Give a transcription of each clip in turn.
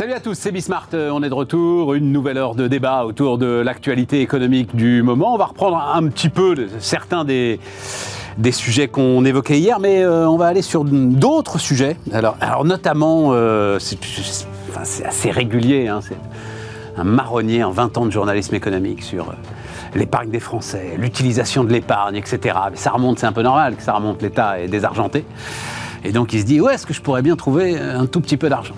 Salut à tous, c'est Bismart. Euh, on est de retour. Une nouvelle heure de débat autour de l'actualité économique du moment. On va reprendre un petit peu certains des, des sujets qu'on évoquait hier, mais euh, on va aller sur d'autres sujets. Alors, notamment, euh, c'est assez régulier. Hein, c'est un marronnier en 20 ans de journalisme économique sur l'épargne des Français, l'utilisation de l'épargne, etc. Mais ça remonte, c'est un peu normal que ça remonte, l'État est désargenté. Et donc il se dit, où est-ce que je pourrais bien trouver un tout petit peu d'argent?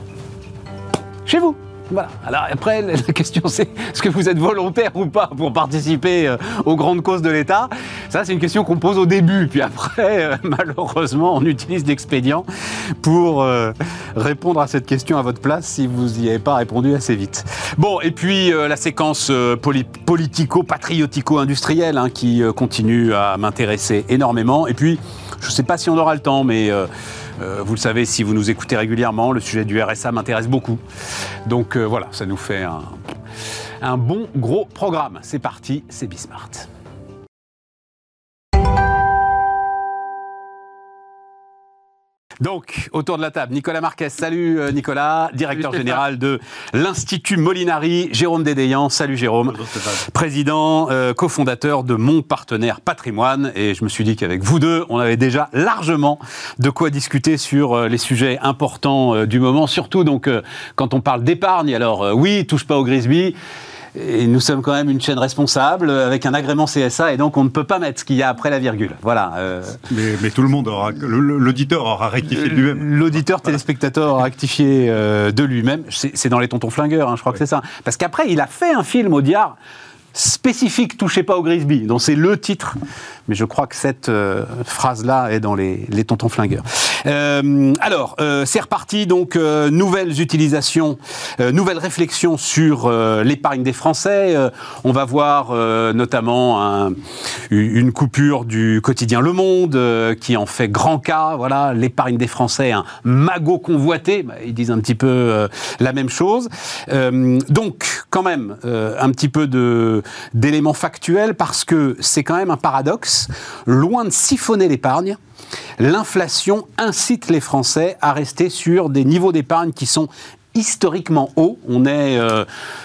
Chez vous. Voilà. Alors après, la question c'est est-ce que vous êtes volontaire ou pas pour participer euh, aux grandes causes de l'État? Ça, c'est une question qu'on pose au début. Puis après, euh, malheureusement, on utilise l'expédient pour euh, répondre à cette question à votre place si vous n'y avez pas répondu assez vite. Bon, et puis la séquence politico-patriotico-industrielle hein, qui continue à m'intéresser énormément. Et puis, je ne sais pas si on aura le temps, mais euh, vous le savez, si vous nous écoutez régulièrement, le sujet du RSA m'intéresse beaucoup. Donc euh, voilà, ça nous fait un, un bon gros programme. C'est parti, c'est Bismart. Donc, autour de la table, Nicolas Marquez. Salut euh, Nicolas, directeur général de l'Institut Molinari. Jérôme Dédéian. Salut Jérôme. Président, euh, cofondateur de Mon Partenaire Patrimoine. Et je me suis dit qu'avec vous deux, on avait déjà largement de quoi discuter sur euh, les sujets importants du moment. Surtout donc quand on parle d'épargne. Alors oui, touche pas au Grisby. Et nous sommes quand même une chaîne responsable avec un agrément CSA et donc on ne peut pas mettre ce qu'il y a après la virgule. Voilà. Euh. Mais, tout le monde aura, l'auditeur aura rectifié de lui-même. L'auditeur téléspectateur aura rectifié euh, de lui-même. C'est dans les tontons flingueurs, hein, je crois que c'est ça. Parce qu'après, il a fait un film au diable spécifique Touchez pas au Grisby, dont c'est le titre. Mais je crois que cette euh, phrase-là est dans les, les tontons flingueurs. Euh, alors, euh, c'est reparti, donc, euh, nouvelles utilisations, euh, nouvelles réflexions sur l'épargne des Français. on va voir notamment un, une coupure du quotidien Le Monde, qui en fait grand cas. Voilà, l'épargne des Français, un magot convoité. Bah, ils disent un petit peu la même chose. donc, quand même, un petit peu d'éléments factuels, parce que c'est quand même un paradoxe. Loin de siphonner l'épargne, l'inflation incite les Français à rester sur des niveaux d'épargne qui sont historiquement hauts. On est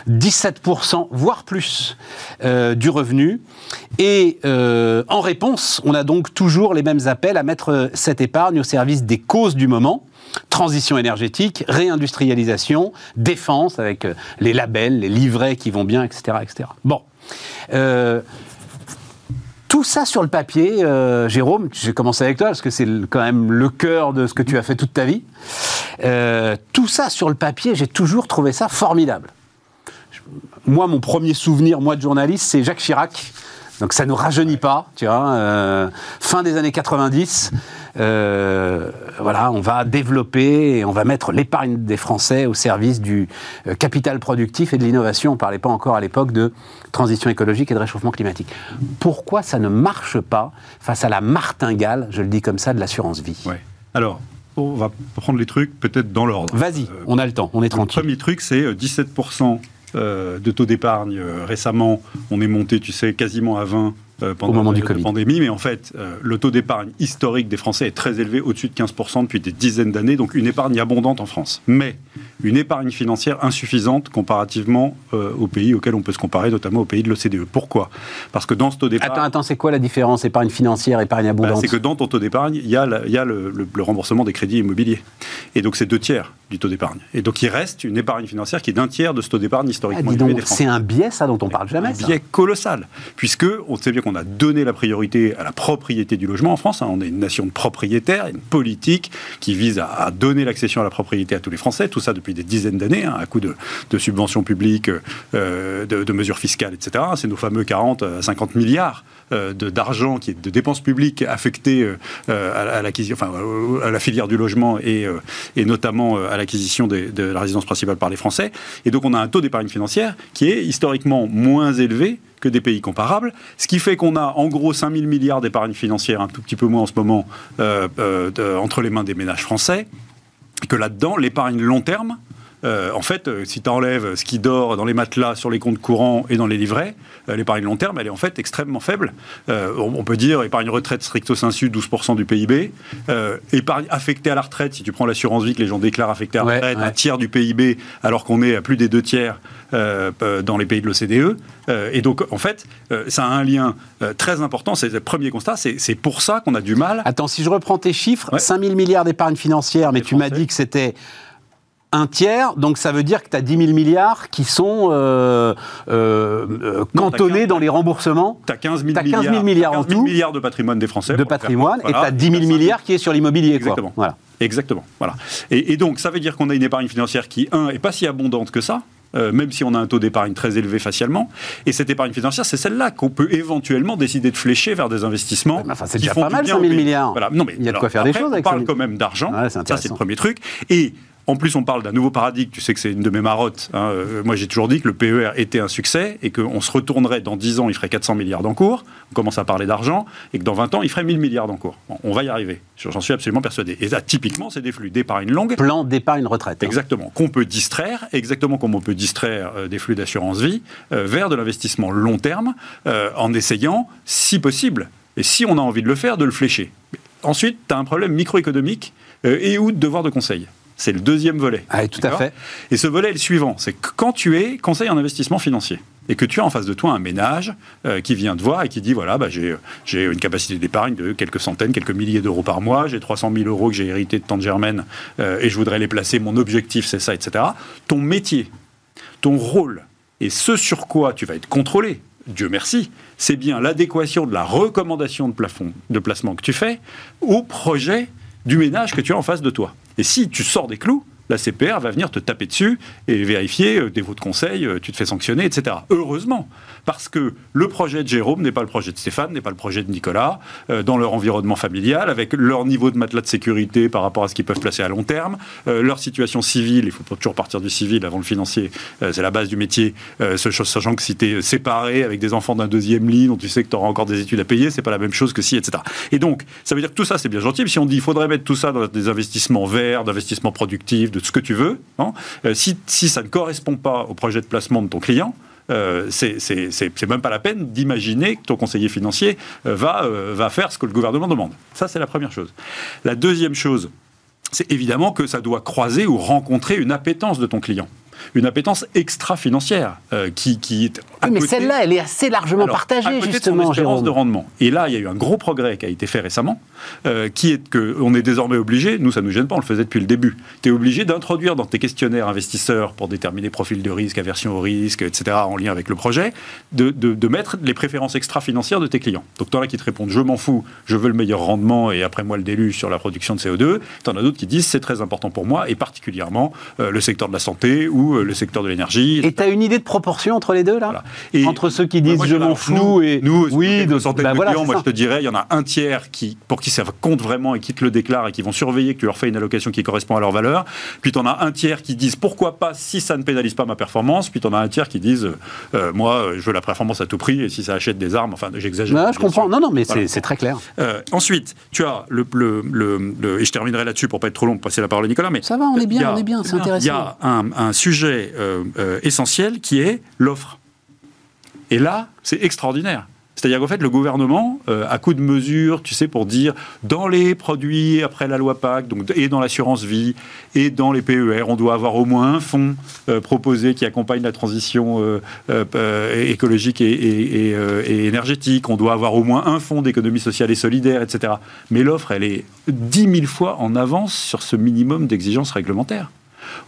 17%, euh, voire plus, euh, du revenu. Et euh, en réponse, on a donc toujours les mêmes appels à mettre cette épargne au service des causes du moment transition énergétique, réindustrialisation, défense avec les labels, les livrets qui vont bien, etc. etc. Bon. Tout ça sur le papier, euh, Jérôme, j'ai commencé avec toi parce que c'est quand même le cœur de ce que tu as fait toute ta vie. Euh, tout ça sur le papier, j'ai toujours trouvé ça formidable. Moi, mon premier souvenir, moi de journaliste, c'est Jacques Chirac donc ça ne rajeunit pas, tu vois. Euh, fin des années 90, euh, voilà, on va développer et on va mettre l'épargne des Français au service du euh, capital productif et de l'innovation. On ne parlait pas encore à l'époque de transition écologique et de réchauffement climatique. Pourquoi ça ne marche pas face à la martingale, je le dis comme ça, de l'assurance vie? Ouais. Alors, on va prendre les trucs peut-être dans l'ordre. Vas-y, on a le temps, on est tranquille. Le premier truc, c'est 17% euh, de taux d'épargne euh, récemment. On est monté, tu sais, quasiment à 20 euh, pendant Au moment la pandémie. Mais en fait, le taux d'épargne historique des Français est très élevé, au-dessus de 15% depuis des dizaines d'années. Donc une épargne abondante en France. Mais une épargne financière insuffisante comparativement euh, aux pays auxquels on peut se comparer, notamment aux pays de l'OCDE. Pourquoi? Parce que dans ce taux d'épargne... Attends, attends, c'est quoi la différence épargne financière, épargne bah, abondante? C'est que dans ton taux d'épargne, il y a, le, remboursement des crédits immobiliers. Et donc c'est deux tiers du taux d'épargne. Et donc il reste une épargne financière qui est d'un tiers de ce taux d'épargne historiquement ah, C'est un biais, ça, dont on parle jamais. Un biais colossal. Puisque on sait bien qu'on a donné la priorité à la propriété du logement en France. Hein. on est une nation de propriétaires, une politique qui vise à, donner l'accession à la propriété à tous les Français. Tout ça depuis des dizaines d'années, hein, à coup de, subventions publiques, euh, de, mesures fiscales, etc. C'est nos fameux 40 à 50 milliards d'argent qui est de dépenses publiques affectées euh, à, l'acquisition, enfin, à la filière du logement et, et notamment à l'acquisition de, de la résidence principale par les Français. Et donc on a un taux d'épargne financière qui est historiquement moins élevé que des pays comparables, ce qui fait qu'on a en gros 5 000 milliards d'épargne financière, un tout petit peu moins en ce moment, entre les mains des ménages français, que là-dedans, l'épargne long terme euh, en fait, euh, si tu enlèves ce qui dort dans les matelas, sur les comptes courants et dans les livrets, euh, l'épargne long terme, elle est en fait extrêmement faible. on, peut dire épargne retraite stricto sensu, 12% du PIB. épargne affectée à la retraite, si tu prends l'assurance vie que les gens déclarent affectée à la retraite, un tiers du PIB, alors qu'on est à plus des deux tiers dans les pays de l'OCDE. et donc, en fait, ça a un lien très important. C'est le premier constat. C'est pour ça qu'on a du mal. Attends, si je reprends tes chiffres, 5 000 milliards d'épargne financière, mais tu m'as dit que c'était un tiers, donc ça veut dire que tu as 10 000 milliards qui sont euh, euh, cantonnés dans les remboursements. Tu as 15 000, 15 000 milliards, en tout. milliards de patrimoine des Français. De patrimoine, et tu as 10 000 milliards qui est sur l'immobilier. Exactement. Voilà. Exactement. Voilà. Et, et, donc, ça veut dire qu'on a une épargne financière qui, un, est pas si abondante que ça. Euh, même si on a un taux d'épargne très élevé facialement. Et cette épargne financière, c'est celle-là qu'on peut éventuellement décider de flécher vers des investissements. enfin, c'est déjà pas mal, 5 000 milliards. Voilà. Non, mais, Il y a de quoi faire des choses avec On parle quand même d'argent. ça, c'est le premier truc. Et en plus, on parle d'un nouveau paradigme. Tu sais que c'est une de mes marottes. Hein. Euh, moi, j'ai toujours dit que le PER était un succès et qu'on se retournerait dans 10 ans, il ferait 400 milliards d'encours. On commence à parler d'argent et que dans 20 ans, il ferait 1000 milliards d'encours. on va y arriver. J'en suis absolument persuadé. Et ça, typiquement, c'est des flux d'épargne longue. Plan d'épargne retraite. Hein. Exactement. Qu'on peut distraire, exactement comme on peut distraire euh, des flux d'assurance vie, euh, vers de l'investissement long terme, en essayant, si possible, et si on a envie de le faire, de le flécher. Ensuite, tu as un problème microéconomique et ou de devoir de conseil. C'est le deuxième volet. Ah, tout à fait. Et ce volet est le suivant c'est que quand tu es conseil en investissement financier, et que tu as en face de toi un ménage euh, qui vient te voir et qui dit voilà, bah, j'ai une capacité d'épargne de quelques centaines, quelques milliers d'euros par mois, j'ai 300 000 euros que j'ai hérité de Tante Germaine euh, et je voudrais les placer, mon objectif c'est ça, etc. Ton métier, ton rôle et ce sur quoi tu vas être contrôlé, Dieu merci, c'est bien l'adéquation de la recommandation de, plafond, de placement que tu fais au projet du ménage que tu as en face de toi. Et si tu sors des clous, la CPR va venir te taper dessus et vérifier euh, des votes de conseil, euh, tu te fais sanctionner, etc. Heureusement, parce que le projet de Jérôme n'est pas le projet de Stéphane, n'est pas le projet de Nicolas, euh, dans leur environnement familial, avec leur niveau de matelas de sécurité par rapport à ce qu'ils peuvent placer à long terme, leur situation civile, il faut toujours partir du civil avant le financier, c'est la base du métier, sachant que si tu es séparé avec des enfants d'un deuxième lit, dont tu sais que tu auras encore des études à payer, c'est pas la même chose que si, etc. Et donc, ça veut dire que tout ça, c'est bien gentil, mais si on dit qu'il faudrait mettre tout ça dans des investissements verts, d'investissements productifs, ce que tu veux. Hein. Euh, si, ça ne correspond pas au projet de placement de ton client, euh, c'est même pas la peine d'imaginer que ton conseiller financier euh, va, euh, va faire ce que le gouvernement demande. Ça, c'est la première chose. La deuxième chose, c'est évidemment que ça doit croiser ou rencontrer une appétence de ton client une appétence extra-financière euh, qui, qui, est. oui, mais celle-là, elle est assez largement partagée, justement. De de rendement. Et là, il y a eu un gros progrès qui a été fait récemment, euh, qui est qu'on est désormais obligé, nous ça ne nous gêne pas, on le faisait depuis le début, tu es obligé d'introduire dans tes questionnaires investisseurs pour déterminer profil de risque, aversion au risque, etc., en lien avec le projet, de, de, mettre les préférences extra-financières de tes clients. Donc, tu en as qui te répondent je m'en fous, je veux le meilleur rendement et après moi le déluge sur la production de CO2. Tu en as d'autres qui disent c'est très important pour moi et particulièrement euh, le secteur de la santé ou euh, le secteur de l'énergie. Et tu as une idée de proportion entre les deux, là Entre ceux qui disent je m'en fous et. Nous, oui, de centaines bah de clients, moi je te dirais, il y en a un tiers qui, pour qui ça compte vraiment et qui te le déclarent et qui vont surveiller que tu leur fais une allocation qui correspond à leur valeur. Puis tu en as un tiers qui disent pourquoi pas si ça ne pénalise pas ma performance. Puis tu en as un tiers qui disent euh, moi je veux la performance à tout prix et si ça achète des armes, enfin j'exagère. Non, je comprends. Non, non, mais c'est très clair. Euh, ensuite, tu as le, le, et je terminerai là-dessus pour pas être trop long, pour passer la parole à Nicolas. Mais ça va, on est bien, on est bien, c'est intéressant. Il y a un, un sujet euh, euh, essentiel qui est l'offre. Et là, c'est extraordinaire. C'est-à-dire qu'en fait, le gouvernement, euh, à coup de mesures, tu sais, pour dire dans les produits après la loi PAC, donc, et dans l'assurance vie, et dans les PER, on doit avoir au moins un fonds proposé qui accompagne la transition écologique et, et, énergétique. On doit avoir au moins un fonds d'économie sociale et solidaire, etc. Mais l'offre, elle est dix mille fois en avance sur ce minimum d'exigences réglementaires.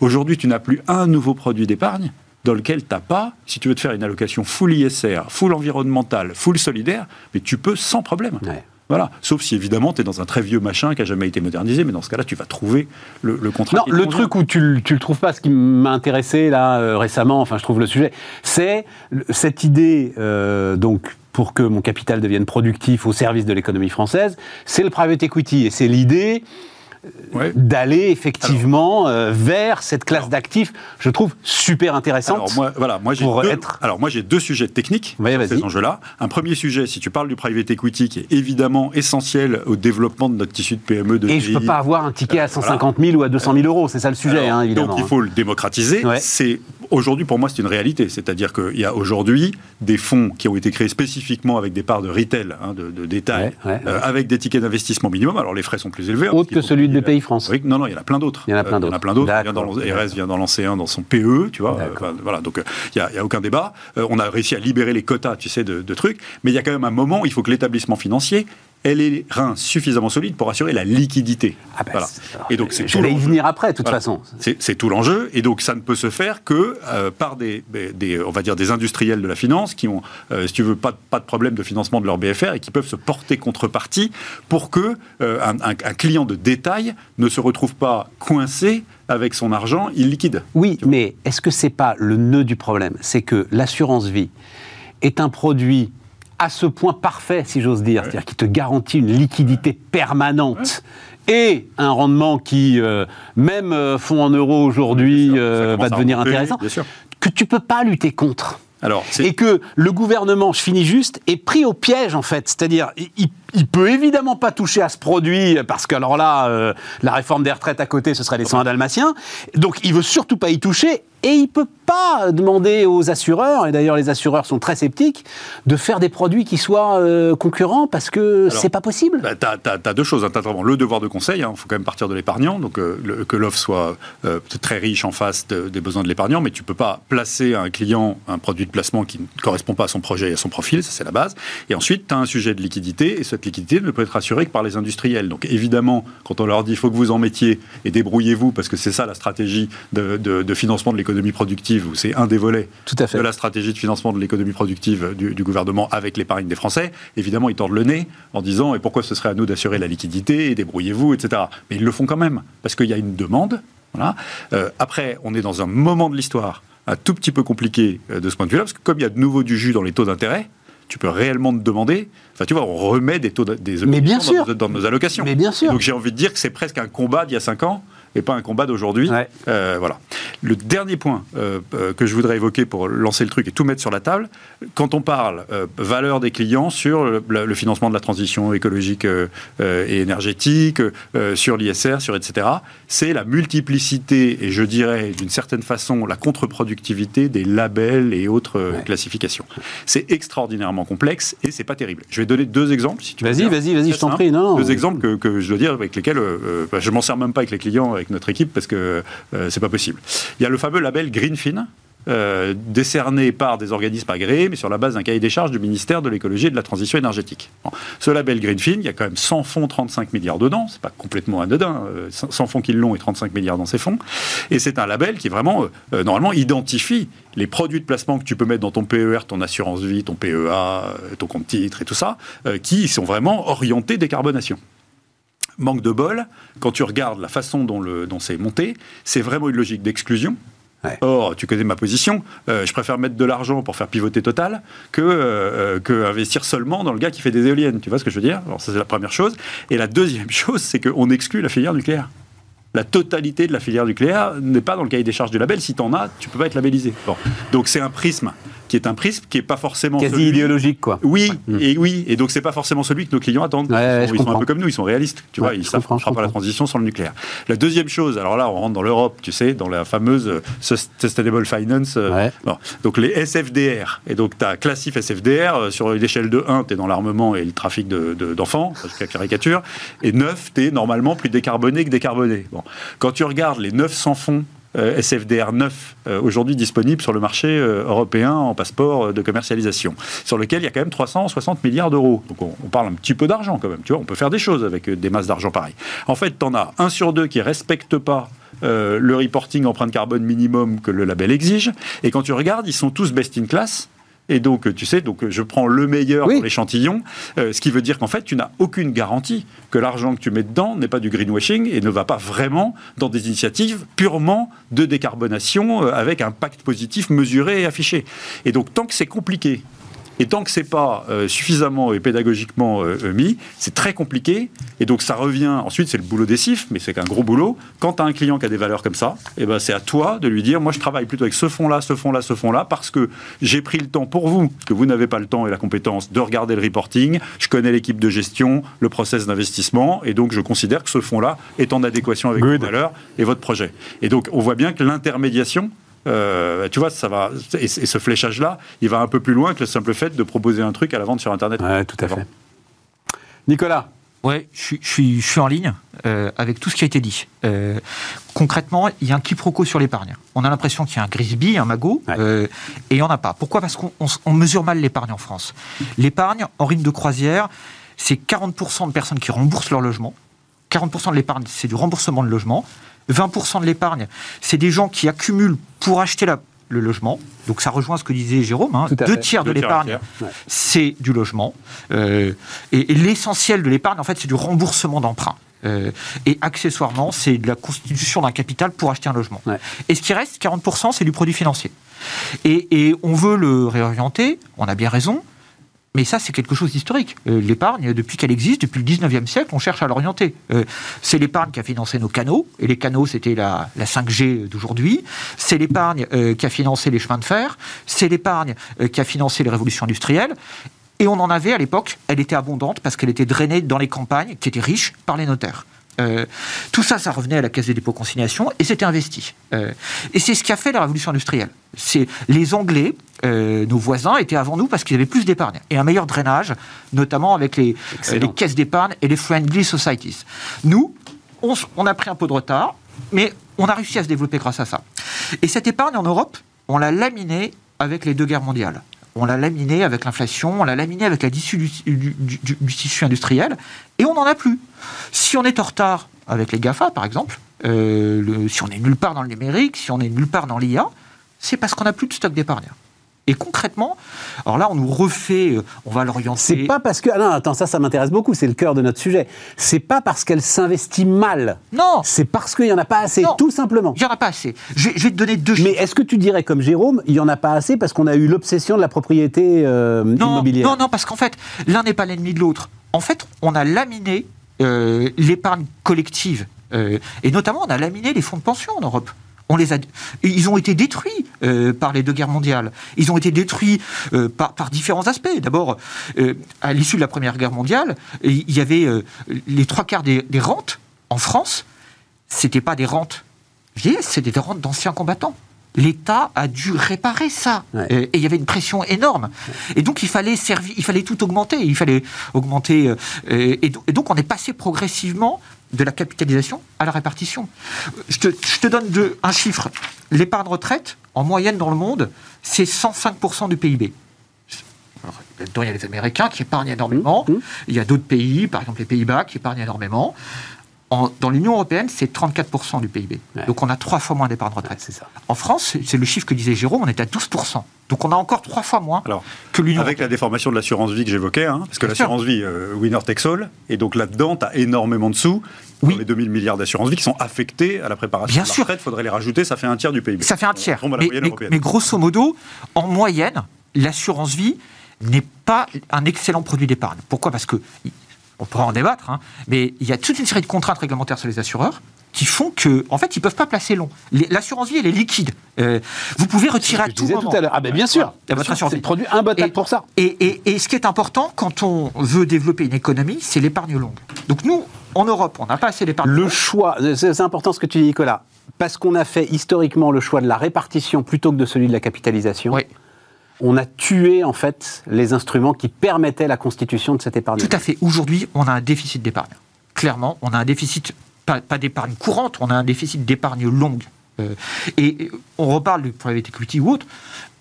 Aujourd'hui, tu n'as plus un nouveau produit d'épargne dans lequel tu n'as pas, si tu veux te faire une allocation full ISR, full environnemental, full solidaire, mais tu peux sans problème. Voilà. Sauf si évidemment tu es dans un très vieux machin qui n'a jamais été modernisé, mais dans ce cas-là, tu vas trouver le, contrat. Non, le truc où tu ne le trouves pas, ce qui m'a intéressé là euh, récemment, enfin je trouve le sujet, c'est cette idée, euh, donc pour que mon capital devienne productif au service de l'économie française, c'est le private equity. Et c'est l'idée d'aller effectivement vers cette classe d'actifs, je trouve super intéressante. Alors moi, voilà, moi j'ai deux, alors moi j'ai deux sujets techniques sur ces enjeux-là. Un premier sujet, si tu parles du private equity, qui est évidemment essentiel au développement de notre tissu de PME de Et je ne peux pas avoir un ticket à 150 000 ou à 200 000 euros, c'est ça le sujet, hein, évidemment. Donc il faut le démocratiser. C'est aujourd'hui pour moi c'est une réalité, c'est-à-dire qu'il y a aujourd'hui des fonds qui ont été créés spécifiquement avec des parts de retail, hein, de, détail, euh, avec des tickets d'investissement minimum. Alors les frais sont plus élevés. Autre que celui de pays France. non, non, il y en a plein d'autres. Il y en a plein d'autres. il y en a plein d'autres. RS vient dans l'ancien, dans son PE, tu vois. Euh, voilà, donc il n'y a, aucun débat. Euh, on a réussi à libérer les quotas, tu sais, de, de trucs, mais il y a quand même un moment, il faut que l'établissement financier elle est rein suffisamment solide pour assurer la liquidité. Ah bah, Et donc c'est y venir après, de toute façon. C'est tout l'enjeu, et donc ça ne peut se faire que euh, par des, des, on va dire des industriels de la finance qui ont, euh, si tu veux, pas, pas de problème de financement de leur BFR et qui peuvent se porter contrepartie pour que euh, un, client de détail ne se retrouve pas coincé avec son argent illiquide. Oui, mais est-ce que c'est pas le nœud du problème? C'est que l'assurance vie est un produit à ce point parfait, si j'ose dire, c'est-à-dire qui te garantit une liquidité permanente. Et un rendement qui, euh, même euh, fonds en euros aujourd'hui, euh, va devenir intéressant, que tu peux pas lutter contre. Alors, et que le gouvernement, je finis juste, est pris au piège en fait. C'est-à-dire, il, il, peut évidemment pas toucher à ce produit parce que alors là, la réforme des retraites à côté, ce serait les soins dalmatiens. Donc, il veut surtout pas y toucher et il peut pas demander aux assureurs, et d'ailleurs les assureurs sont très sceptiques, de faire des produits qui soient euh, concurrents parce que c'est pas possible. Bah, tu as, deux choses. Hein. le devoir de conseil, il hein. faut quand même partir de l'épargnant, donc euh, que l'offre soit euh, très riche en face des besoins de l'épargnant, mais tu peux pas placer à un client un produit de placement qui ne correspond pas à son projet et à son profil, ça c'est la base. Et ensuite, tu as un sujet de liquidité, et cette liquidité ne peut être assurée que par les industriels. Donc évidemment, quand on leur dit il faut que vous en mettiez et débrouillez-vous, parce que c'est ça la stratégie de, de financement de l'économie productive, où c'est un des volets Tout à fait. de la stratégie de financement de l'économie productive du, gouvernement avec l'épargne des Français, évidemment, ils tordent le nez en disant et pourquoi ce serait à nous d'assurer la liquidité, et débrouillez-vous, etc. Mais ils le font quand même, parce qu'il y a une demande. Voilà. Euh, après, on est dans un moment de l'histoire un tout petit peu compliqué euh, de ce point de vue-là, parce que comme il y a de nouveau du jus dans les taux d'intérêt, tu peux réellement te demander. Enfin, tu vois, on remet des taux des Mais bien sûr. Dans, nos allocations. Mais bien sûr. Donc j'ai envie de dire que c'est presque un combat d'il y a 5 ans et pas un combat d'aujourd'hui. Euh, voilà. Le dernier point euh, euh, que je voudrais évoquer pour lancer le truc et tout mettre sur la table, quand on parle valeur des clients sur le, financement de la transition écologique et énergétique, sur l'ISR, sur etc., c'est la multiplicité et je dirais d'une certaine façon la contre-productivité des labels et autres classifications. C'est extraordinairement complexe et c'est pas terrible. Je vais donner deux exemples. Si vas-y, vas-y, vas-y, je t'en prie. Non, deux exemples que, que, je dois dire avec lesquels bah, je m'en sers même pas avec les clients avec notre équipe parce que euh, c'est pas possible. Il y a le fameux label Greenfin. Euh, décerné par des organismes agréés, mais sur la base d'un cahier des charges du ministère de l'écologie et de la transition énergétique. Ce label Greenfin, il y a quand même 100 fonds, 35 milliards dedans, c'est pas complètement anodin, 100 euh, fonds qui l'ont et 35 milliards dans ces fonds, et c'est un label qui vraiment, normalement, identifie les produits de placement que tu peux mettre dans ton PER, ton assurance vie, ton PEA, ton compte titre et tout ça, qui sont vraiment orientés décarbonation manque de bol, quand tu regardes la façon dont, le, dont c'est monté, c'est vraiment une logique d'exclusion. Or, tu connais ma position, euh, je préfère mettre de l'argent pour faire pivoter Total que, euh, que, investir seulement dans le gars qui fait des éoliennes. Tu vois ce que je veux dire? Alors, ça, c'est la première chose. Et la deuxième chose, c'est qu'on exclut la filière nucléaire la totalité de la filière nucléaire n'est pas dans le cahier des charges du label. Si tu en as, tu peux pas être labellisé. Donc c'est un prisme qui est un prisme qui est pas forcément quasi idéologique quoi. Oui mm. et oui et donc c'est pas forcément celui que nos clients attendent. ils, sont, un peu comme nous, ils sont réalistes, tu vois, ils savent qu'on fera pas la transition sans le nucléaire. La deuxième chose, alors là on rentre dans l'Europe, tu sais, dans la fameuse euh, sustainable finance. Euh, donc les SFDR et donc tu as classif SFDR euh, sur une échelle de 1, tu es dans l'armement et le trafic d'enfants, de, de, caricature et 9, tu es normalement plus décarboné que décarboné. Bon. Quand tu regardes les 900 fonds SFDR 9 euh, aujourd'hui disponibles sur le marché euh, européen en passeport de commercialisation, sur lequel il y a quand même 360 milliards d'euros. Donc on, parle un petit peu d'argent quand même, tu vois, on peut faire des choses avec des masses d'argent pareil. En fait, tu en as un sur deux qui ne respecte pas le reporting empreinte carbone minimum que le label exige, et quand tu regardes, ils sont tous best in class, et donc, tu sais, donc je prends le meilleur pour l'échantillon, euh, ce qui veut dire qu'en fait, tu n'as aucune garantie que l'argent que tu mets dedans n'est pas du greenwashing et ne va pas vraiment dans des initiatives purement de décarbonation euh, avec un pacte positif mesuré et affiché. Et donc, tant que c'est compliqué Et tant que c'est pas euh, suffisamment et pédagogiquement euh, mis, c'est très compliqué. Et donc ça revient. Ensuite, c'est le boulot des CIF, mais c'est qu'un gros boulot. Quand tu as un client qui a des valeurs comme ça, et eh ben c'est à toi de lui dire moi je travaille plutôt avec ce fonds-là, ce fonds-là, ce fonds-là, parce que j'ai pris le temps pour vous, que vous n'avez pas le temps et la compétence de regarder le reporting. Je connais l'équipe de gestion, le process d'investissement, et donc je considère que ce fonds-là est en adéquation avec vos valeurs et votre projet. Et donc on voit bien que l'intermédiation euh, tu vois, ça va. Et, ce fléchage-là, il va un peu plus loin que le simple fait de proposer un truc à la vente sur Internet. Ouais, tout à fait. Nicolas Ouais, je suis, je, suis, en ligne euh, avec tout ce qui a été dit. Euh, concrètement, il y a un quiproquo sur l'épargne. On a l'impression qu'il y a un Grisby, un Magot, et il n'y en a pas. Pourquoi? Parce qu'on mesure mal l'épargne en France. L'épargne, en rythme de croisière, c'est 40% de personnes qui remboursent leur logement. 40% de l'épargne, c'est du remboursement de logement. 20% de l'épargne, c'est des gens qui accumulent pour acheter le logement. Donc ça rejoint ce que disait Jérôme. Hein. Deux tiers de l'épargne, c'est du logement. Euh, et, l'essentiel de l'épargne, en fait, c'est du remboursement d'emprunt. Euh, et accessoirement, c'est de la constitution d'un capital pour acheter un logement. Et ce qui reste, 40%, c'est du produit financier. et, on veut le réorienter, on a bien raison, mais ça, c'est quelque chose d'historique. Euh, l'épargne, depuis qu'elle existe, depuis le 19e siècle, on cherche à l'orienter. Euh, c'est l'épargne qui a financé nos canaux, et les canaux, c'était la, 5G d'aujourd'hui. C'est l'épargne euh, qui a financé les chemins de fer. C'est l'épargne qui a financé les révolutions industrielles. Et on en avait à l'époque, elle était abondante parce qu'elle était drainée dans les campagnes qui étaient riches par les notaires. Euh, tout ça, ça revenait à la Caisse des dépôts consignation et c'était investi. Euh, et c'est ce qui a fait la révolution industrielle. C'est les Anglais, euh, nos voisins, étaient avant nous parce qu'ils avaient plus d'épargne et un meilleur drainage, notamment avec les, les caisses d'épargne et les friendly societies. Nous, on, on a pris un peu de retard, mais on a réussi à se développer grâce à ça. Et cette épargne en Europe, on l'a laminée avec les deux guerres mondiales on l'a laminé avec l'inflation, on l'a laminé avec la dissu du, tissu industriel, et on n'en a plus. Si on est en retard avec les GAFA, par exemple, euh, si on est nulle part dans le numérique, si on est nulle part dans l'IA, c'est parce qu'on n'a plus de stock d'épargne. Et concrètement, alors là, on nous refait, euh, on va l'orienter. C'est pas parce que. Ah non, attends, ça, ça m'intéresse beaucoup, c'est le cœur de notre sujet. C'est pas parce qu'elle s'investit mal. Non. C'est parce qu'il n'y en a pas assez, tout simplement. Il n'y en a pas assez. Je, vais te donner deux Mais est-ce que tu dirais, comme Jérôme, il n'y en a pas assez parce qu'on a eu l'obsession de la propriété euh, immobilière? Non, non, parce qu'en fait, l'un n'est pas l'ennemi de l'autre. En fait, on a laminé euh, l'épargne collective. et notamment, on a laminé les fonds de pension en Europe les ils ont été détruits euh, par les deux guerres mondiales. Ils ont été détruits euh, par, différents aspects. D'abord, euh, à l'issue de la Première Guerre mondiale, il y avait les trois quarts des, rentes en France. C'était pas des rentes c'était des rentes d'anciens combattants. L'État a dû réparer ça. Et il y avait une pression énorme. Et donc, il fallait, servir, il fallait tout augmenter. Il fallait augmenter. et, donc, on est passé progressivement de la capitalisation à la répartition. Je te, donne un chiffre. L'épargne retraite, en moyenne dans le monde, c'est 105% du PIB. il y a les Américains qui épargnent énormément. Mmh, mmh. Il y a d'autres pays, par exemple les Pays-Bas, qui épargnent énormément dans l'Union européenne, c'est 34% du PIB. Donc on a trois fois moins d'épargne retraite. c'est ça. En France, c'est le chiffre que disait Jérôme, on est à 12%. Donc on a encore trois fois moins Alors, que l'Union Avec la déformation de l'assurance vie que j'évoquais, hein, parce que l'assurance vie, euh, winner takes all, et donc là-dedans, tu as énormément de sous. Oui. les 2000 milliards d'assurance vie qui sont affectés à la préparation Bien de la sûr. retraite, il faudrait les rajouter, ça fait un tiers du PIB. Ça fait un tiers. mais, mais grosso modo, en moyenne, l'assurance vie n'est pas un excellent produit d'épargne. Pourquoi? Parce que on pourra en débattre, hein, mais il y a toute une série de contraintes réglementaires sur les assureurs qui font que, en fait, ils ne peuvent pas placer long. L'assurance vie, elle est liquide. Euh, vous pouvez retirer à tout moment. tout à l'heure. Ah ben bien sûr. votre assurance vie. produit imbattable pour ça. Et, et, ce qui est important quand on veut développer une économie, c'est l'épargne longue. Donc nous, en Europe, on n'a pas assez d'épargne. Le choix, c'est important ce que tu dis, Nicolas, parce qu'on a fait historiquement le choix de la répartition plutôt que de celui de la capitalisation. Oui on a tué en fait les instruments qui permettaient la constitution de cette épargne. Tout à fait. Aujourd'hui, on a un déficit d'épargne. Clairement, on a un déficit, pas, d'épargne courante, on a un déficit d'épargne longue. Euh, et on reparle du private equity ou autre,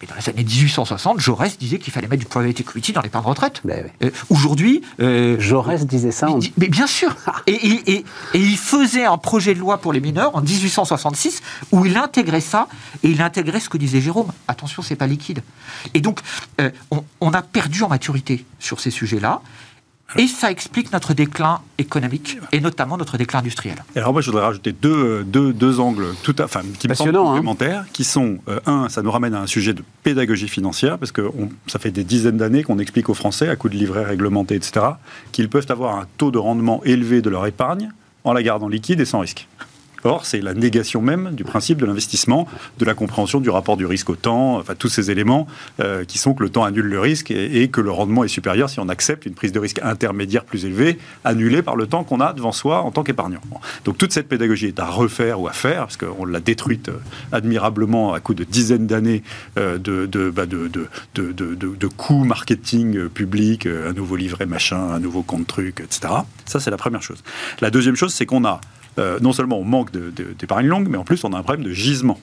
mais dans les années 1860, Jaurès disait qu'il fallait mettre du private equity dans l'épargne retraite. Ben euh, aujourd'hui. Euh, Jaurès disait ça Mais bien sûr et, il faisait un projet de loi pour les mineurs en 1866 où il intégrait ça et il intégrait ce que disait Jérôme. Attention, c'est pas liquide. Et donc, on, a perdu en maturité sur ces sujets-là. Et ça explique notre déclin économique et notamment notre déclin industriel. Et alors moi, je voudrais rajouter deux, deux, deux angles tout à, enfin, qui me semblent Passionnant, hein. complémentaires, qui sont, euh, un, ça nous ramène à un sujet de pédagogie financière, parce que on- ça fait des dizaines d'années qu'on explique aux Français, à coup de livrets réglementés, etc., qu'ils peuvent avoir un taux de rendement élevé de leur épargne en la gardant liquide et sans risque. Or, c'est la négation même du principe de l'investissement, de la compréhension du rapport du risque au temps, enfin tous ces éléments euh, qui sont que le temps annule le risque et, que le rendement est supérieur si on accepte une prise de risque intermédiaire plus élevée, annulée par le temps qu'on a devant soi en tant qu'épargnant. Donc toute cette pédagogie est à refaire ou à faire, parce qu'on l'a détruite euh, admirablement à coup de dizaines d'années euh, bah, de, de, de, de- coûts marketing public, un nouveau livret machin, un nouveau compte truc, etc. Ça, c'est la première chose. La deuxième chose, c'est qu'on a euh, non seulement on manque de- de- d'épargne longue, mais en plus on a un problème de gisement.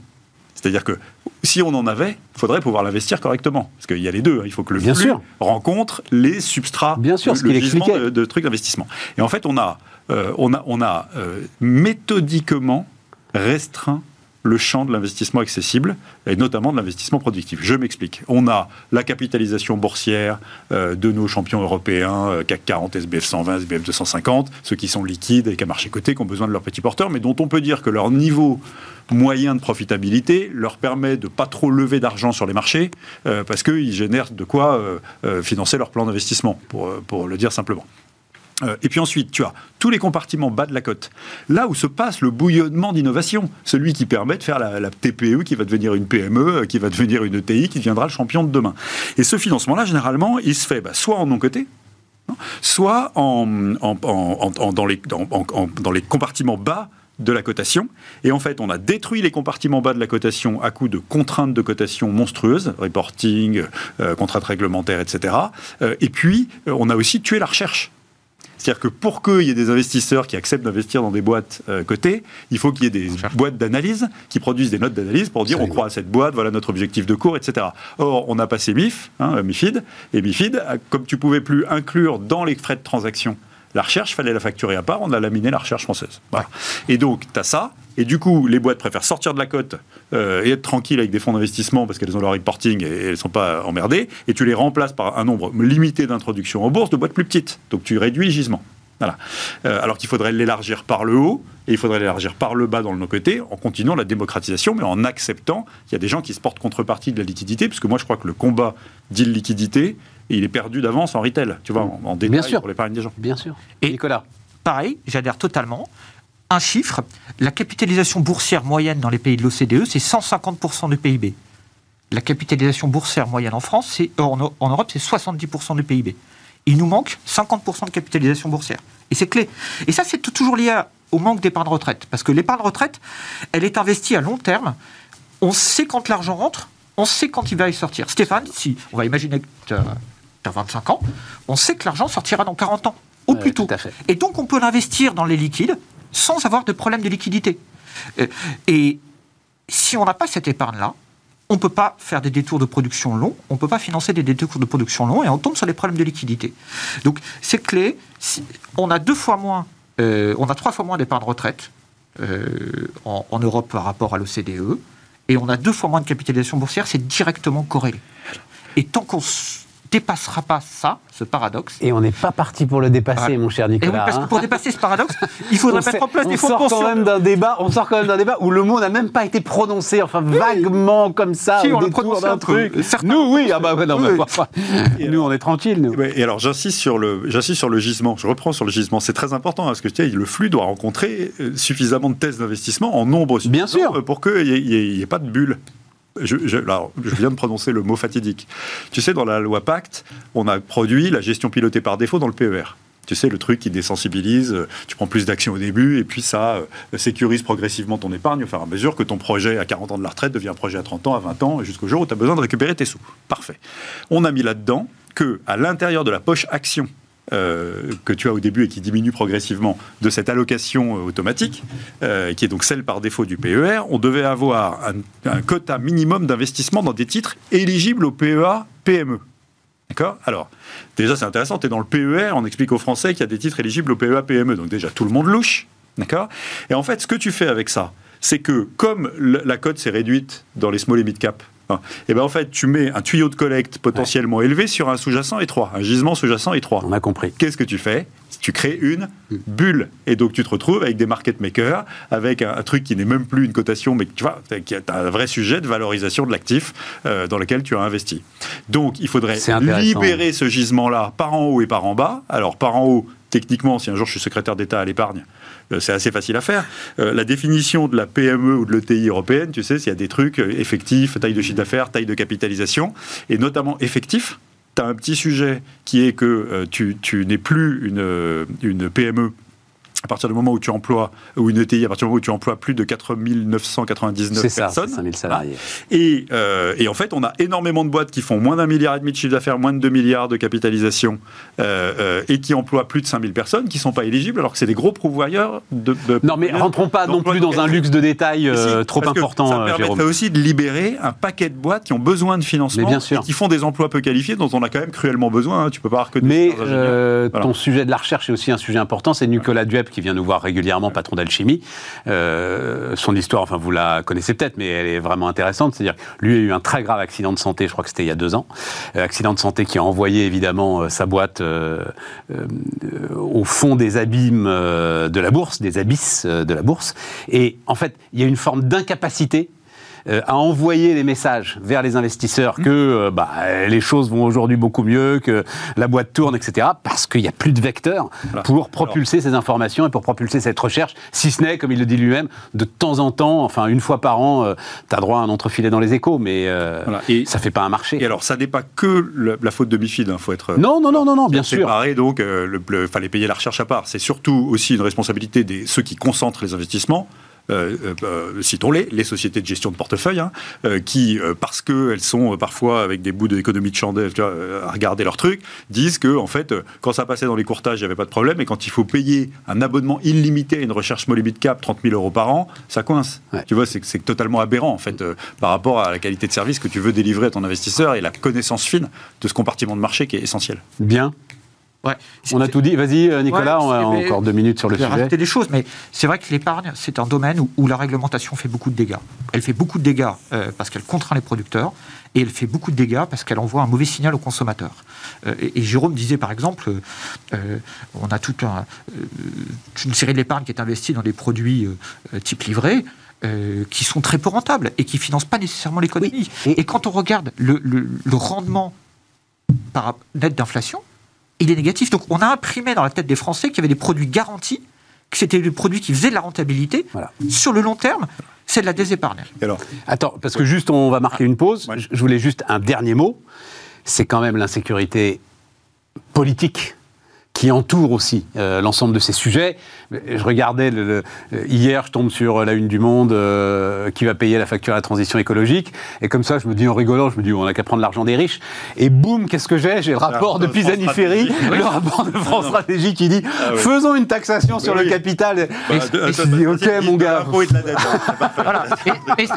C'est-à-dire que si on en avait, il faudrait pouvoir l'investir correctement. Parce qu'il y a les deux. hein. Il faut que le Bien flux sûr. rencontre les substrats, Bien sûr, le, ce le gisement de, de trucs d'investissement. Et en fait, on a, euh, on a, on a euh, méthodiquement restreint le champ de l'investissement accessible, et notamment de l'investissement productif. Je m'explique. On a la capitalisation boursière euh, de nos champions européens, euh, CAC 40, SBF 120, SBF 250, ceux qui sont liquides et qui à marché coté, qui ont besoin de leurs petits porteurs, mais dont on peut dire que leur niveau moyen de profitabilité leur permet de pas trop lever d'argent sur les marchés, euh, parce qu'ils génèrent de quoi financer leur plan d'investissement, pour le dire simplement. Euh, et puis ensuite, tu as tous les compartiments bas de la côte, là où se passe le bouillonnement d'innovation, celui qui permet de faire la, la TPE qui va devenir une PME, euh, qui va devenir une ETI, qui deviendra le champion de demain. Et ce financement-là, généralement, il se fait bah, soit en non-coté, hein, soit dans, les, compartiments bas de la cotation. Et en fait, on a détruit les compartiments bas de la cotation à coup de contraintes de cotation monstrueuses, reporting, euh, contraintes réglementaires, etc. Et puis, on a aussi tué la recherche. C'est-à-dire que pour qu'il y ait des investisseurs qui acceptent d'investir dans des boîtes euh, cotées, il faut qu'il y ait des boîtes d'analyse qui produisent des notes d'analyse pour dire on croit à cette boîte, voilà notre objectif de cours, etc. Or, on a passé MIF, hein, MIFID, et MIFID, euh, comme tu pouvais plus inclure dans les frais de transaction la recherche, fallait la facturer à part, on a laminé la recherche française. Voilà. Et donc, tu as ça, et du coup, les boîtes préfèrent sortir de la cote euh, et être tranquilles avec des fonds d'investissement parce qu'elles ont leur reporting et, elles ne sont pas emmerdées, et tu les remplaces par un nombre limité d'introductions en bourse de boîtes plus petites. Donc, tu réduis le gisement. Voilà. Euh, alors qu'il faudrait l'élargir par le haut et il faudrait l'élargir par le bas dans le nos côtés en continuant la démocratisation, mais en acceptant qu'il y a des gens qui se portent contrepartie de la liquidité, parce que moi je crois que le combat d'illiquidité, il est perdu d'avance en retail, tu vois, en, en détail Bien sûr. pour l'épargne des gens. Bien sûr. Et- Nicolas. Pareil, j'adhère totalement. Un chiffre, la capitalisation boursière moyenne dans les pays de l'OCDE, c'est 150% du PIB. La capitalisation boursière moyenne en France, c'est, en, en Europe, c'est 70% du PIB. Il nous manque 50% de capitalisation boursière. Et c'est clé. Et ça, c'est toujours lié à- au manque d'épargne retraite. Parce que l'épargne retraite, elle est investie à long terme. On sait quand l'argent rentre, on sait quand il va y sortir. Stéphane, si on va imaginer que as, 25 ans, on sait que l'argent sortira dans 40 ans, au Ouais, plus tôt. Et donc, on peut l'investir dans les liquides sans avoir de problème de liquidité. Euh, Et si on n'a pas cette épargne-là, on ne peut pas faire des détours de production longs, on ne peut pas financer des détours de production longs et on tombe sur des problèmes de liquidité. Donc, c'est clé. On a deux fois moins, euh, on a trois fois moins d'épargne retraite euh, en, en Europe par rapport à l'OCDE et on a deux fois moins de capitalisation boursière, c'est directement corrélé. Et tant qu'on dépassera pas ça, ce paradoxe, Et on n'est pas parti pour le dépasser, Ouais. mon cher et oui, Nicolas. parce que hein. pour dépasser ce paradoxe, il faudrait On mettre en place on des fonds de sort quand pension. même d'un débat, on sort quand même d'un débat où le mot n'a même pas été prononcé, enfin vaguement comme ça, Si, on détour prononcé un truc. Certains Nous, oui, ah bah non, Oui. bah, nous on est. Nous. Ouais, Et alors j'insiste sur le, j'insiste sur le gisement. Je reprends sur le gisement. C'est très important hein, parce que tu sais, le flux doit rencontrer euh, suffisamment de thèses d'investissement en nombre Bien suffisant, sûr. euh, pour qu'il n'y ait, pas de bulle. Je, viens de prononcer le mot fatidique. Tu sais, dans la loi Pacte, on a produit la gestion pilotée par défaut dans le PER. Tu sais, le truc qui désensibilise, euh, tu prends plus d'actions au début, et puis ça euh, sécurise progressivement ton épargne au fur et à mesure que ton projet à 40 ans de la retraite devient un projet à 30 ans, à 20 ans, jusqu'au jour où tu as besoin de récupérer tes sous. Parfait. On a mis là-dedans que, à l'intérieur de la poche action euh, que tu as au début et qui diminue progressivement de cette allocation euh, automatique, euh, qui est donc celle par défaut du PER, on devait avoir un, un quota minimum d'investissement dans des titres éligibles au PEA PME. D'accord? Alors, déjà, c'est intéressant, tu es dans le PER, on explique aux Français qu'il y a des titres éligibles au PEA PME, donc déjà, tout le monde louche. D'accord? Et en fait, ce que tu fais avec ça, c'est que comme la cote s'est réduite dans les small et mid cap Et eh ben en fait, tu mets un tuyau de collecte potentiellement élevé sur un sous-jacent étroit, un gisement sous-jacent étroit. On a compris. Qu'est-ce que tu fais? Tu crées une bulle. Et donc tu te retrouves avec des market makers, avec un, truc qui n'est même plus une cotation, mais tu vois, qui a un vrai sujet de valorisation de l'actif euh, dans lequel tu as investi. Donc il faudrait libérer ce gisement-là par en haut et par en bas. Alors par en haut, techniquement, si un jour je suis secrétaire d'État à l'épargne, euh, c'est assez facile à faire. Euh, la définition de la PME ou de l'ETI européenne, tu sais, s'il y a des trucs euh, effectifs, taille de chiffre d'affaires, taille de capitalisation, et notamment effectif, tu as un petit sujet qui est que tu, n'es plus une, une PME à partir du moment où tu emploies, ou une ETI, à partir du moment où tu emploies plus de 4 999 personnes. Ça, 5000 salariés. Et, euh, et, en fait, on a énormément de boîtes qui font moins d'un milliard et demi de chiffre d'affaires, moins de 2 milliards de capitalisation, euh, euh, et qui emploient plus de 5000 personnes, qui ne sont pas éligibles, alors que c'est des gros pourvoyeurs de. non, mais rentrons pas non plus dans un luxe de détails trop important. ça permettrait aussi de libérer un paquet de boîtes qui ont besoin de financement bien sûr. et qui font des emplois peu qualifiés dont on a quand même cruellement besoin. Hein. Tu peux pas avoir que des Mais ton sujet de la recherche est aussi un sujet important. C'est Nicolas Duep qui vient nous voir régulièrement, patron d'Alchimie. Euh, son histoire, enfin vous la connaissez peut-être, mais elle est vraiment intéressante. C'est-à-dire lui a eu un très grave accident de santé, je crois que c'était il y a deux ans. Euh, accident de santé qui a envoyé évidemment euh, sa boîte au fond des abîmes de la bourse, des abysses de la bourse. Et en fait, il y a une forme d'incapacité euh, à envoyer les messages vers les investisseurs que euh, bah, les choses vont aujourd'hui beaucoup mieux, que la boîte tourne, etc. Parce qu'il n'y a plus de vecteurs pour propulser ces informations et pour propulser cette recherche, si ce n'est, comme il le dit lui-même, de temps en temps, enfin une fois par an, euh, tu as droit à un entrefilet dans les échos, mais et, ça fait pas un marché. Et alors, ça n'est pas que la faute de Mifid, il hein, faut être... Non, non, non, non, non bien sûr. Séparé, donc, il fallait payer la recherche à part. C'est surtout aussi une responsabilité des ceux qui concentrent les investissements. Euh, euh, euh, citons-les, les sociétés de gestion de portefeuille, hein, qui, parce qu'elles sont parfois avec des bouts d'économie de chandelle à regarder leur truc, disent que en fait, quand ça passait dans les courtages, il n'y avait pas de problème, et quand il faut payer un abonnement illimité à une recherche limit cap, 30 000 euros par an, ça coince. Tu vois, c'est totalement aberrant en fait par rapport à la qualité de service que tu veux délivrer à ton investisseur et la connaissance fine de ce compartiment de marché qui est essentiel. Bien. On a tout dit. Vas-y, euh, Nicolas, on a encore deux minutes sur le sujet. rajouter des choses, mais c'est vrai que l'épargne, c'est un domaine où, la réglementation fait beaucoup de dégâts. Elle fait beaucoup de dégâts euh, parce qu'elle contraint les producteurs et elle fait beaucoup de dégâts parce qu'elle envoie un mauvais signal aux consommateurs. Euh, et, Jérôme disait par exemple, on a toute une série de l'épargne qui est investie dans des produits type livret. qui sont très peu rentables et qui financent pas nécessairement l'économie. Et, quand on regarde le, le rendement par net d'inflation, il est négatif. Donc on a imprimé dans la tête des Français qu'il y avait des produits garantis, que c'était des produits qui faisaient de la rentabilité. Sur le long terme, c'est de la désépargne. Alors, Attends, parce que juste on va marquer une pause. Je voulais juste un dernier mot. C'est quand même l'insécurité politique qui entoure aussi euh, l'ensemble de ces sujets. Je regardais le, hier, je tombe sur la une du Monde euh, qui va payer la facture à la transition écologique, et comme ça, je me dis en rigolant, je me dis on n'a qu'à prendre l'argent des riches, et boum, qu'est-ce que j'ai? J'ai le rapport de Pisani-Ferry, le rapport de France Stratégie qui dit ah faisons une taxation sur le capital. Bah, et, je dis ok mon gars. et,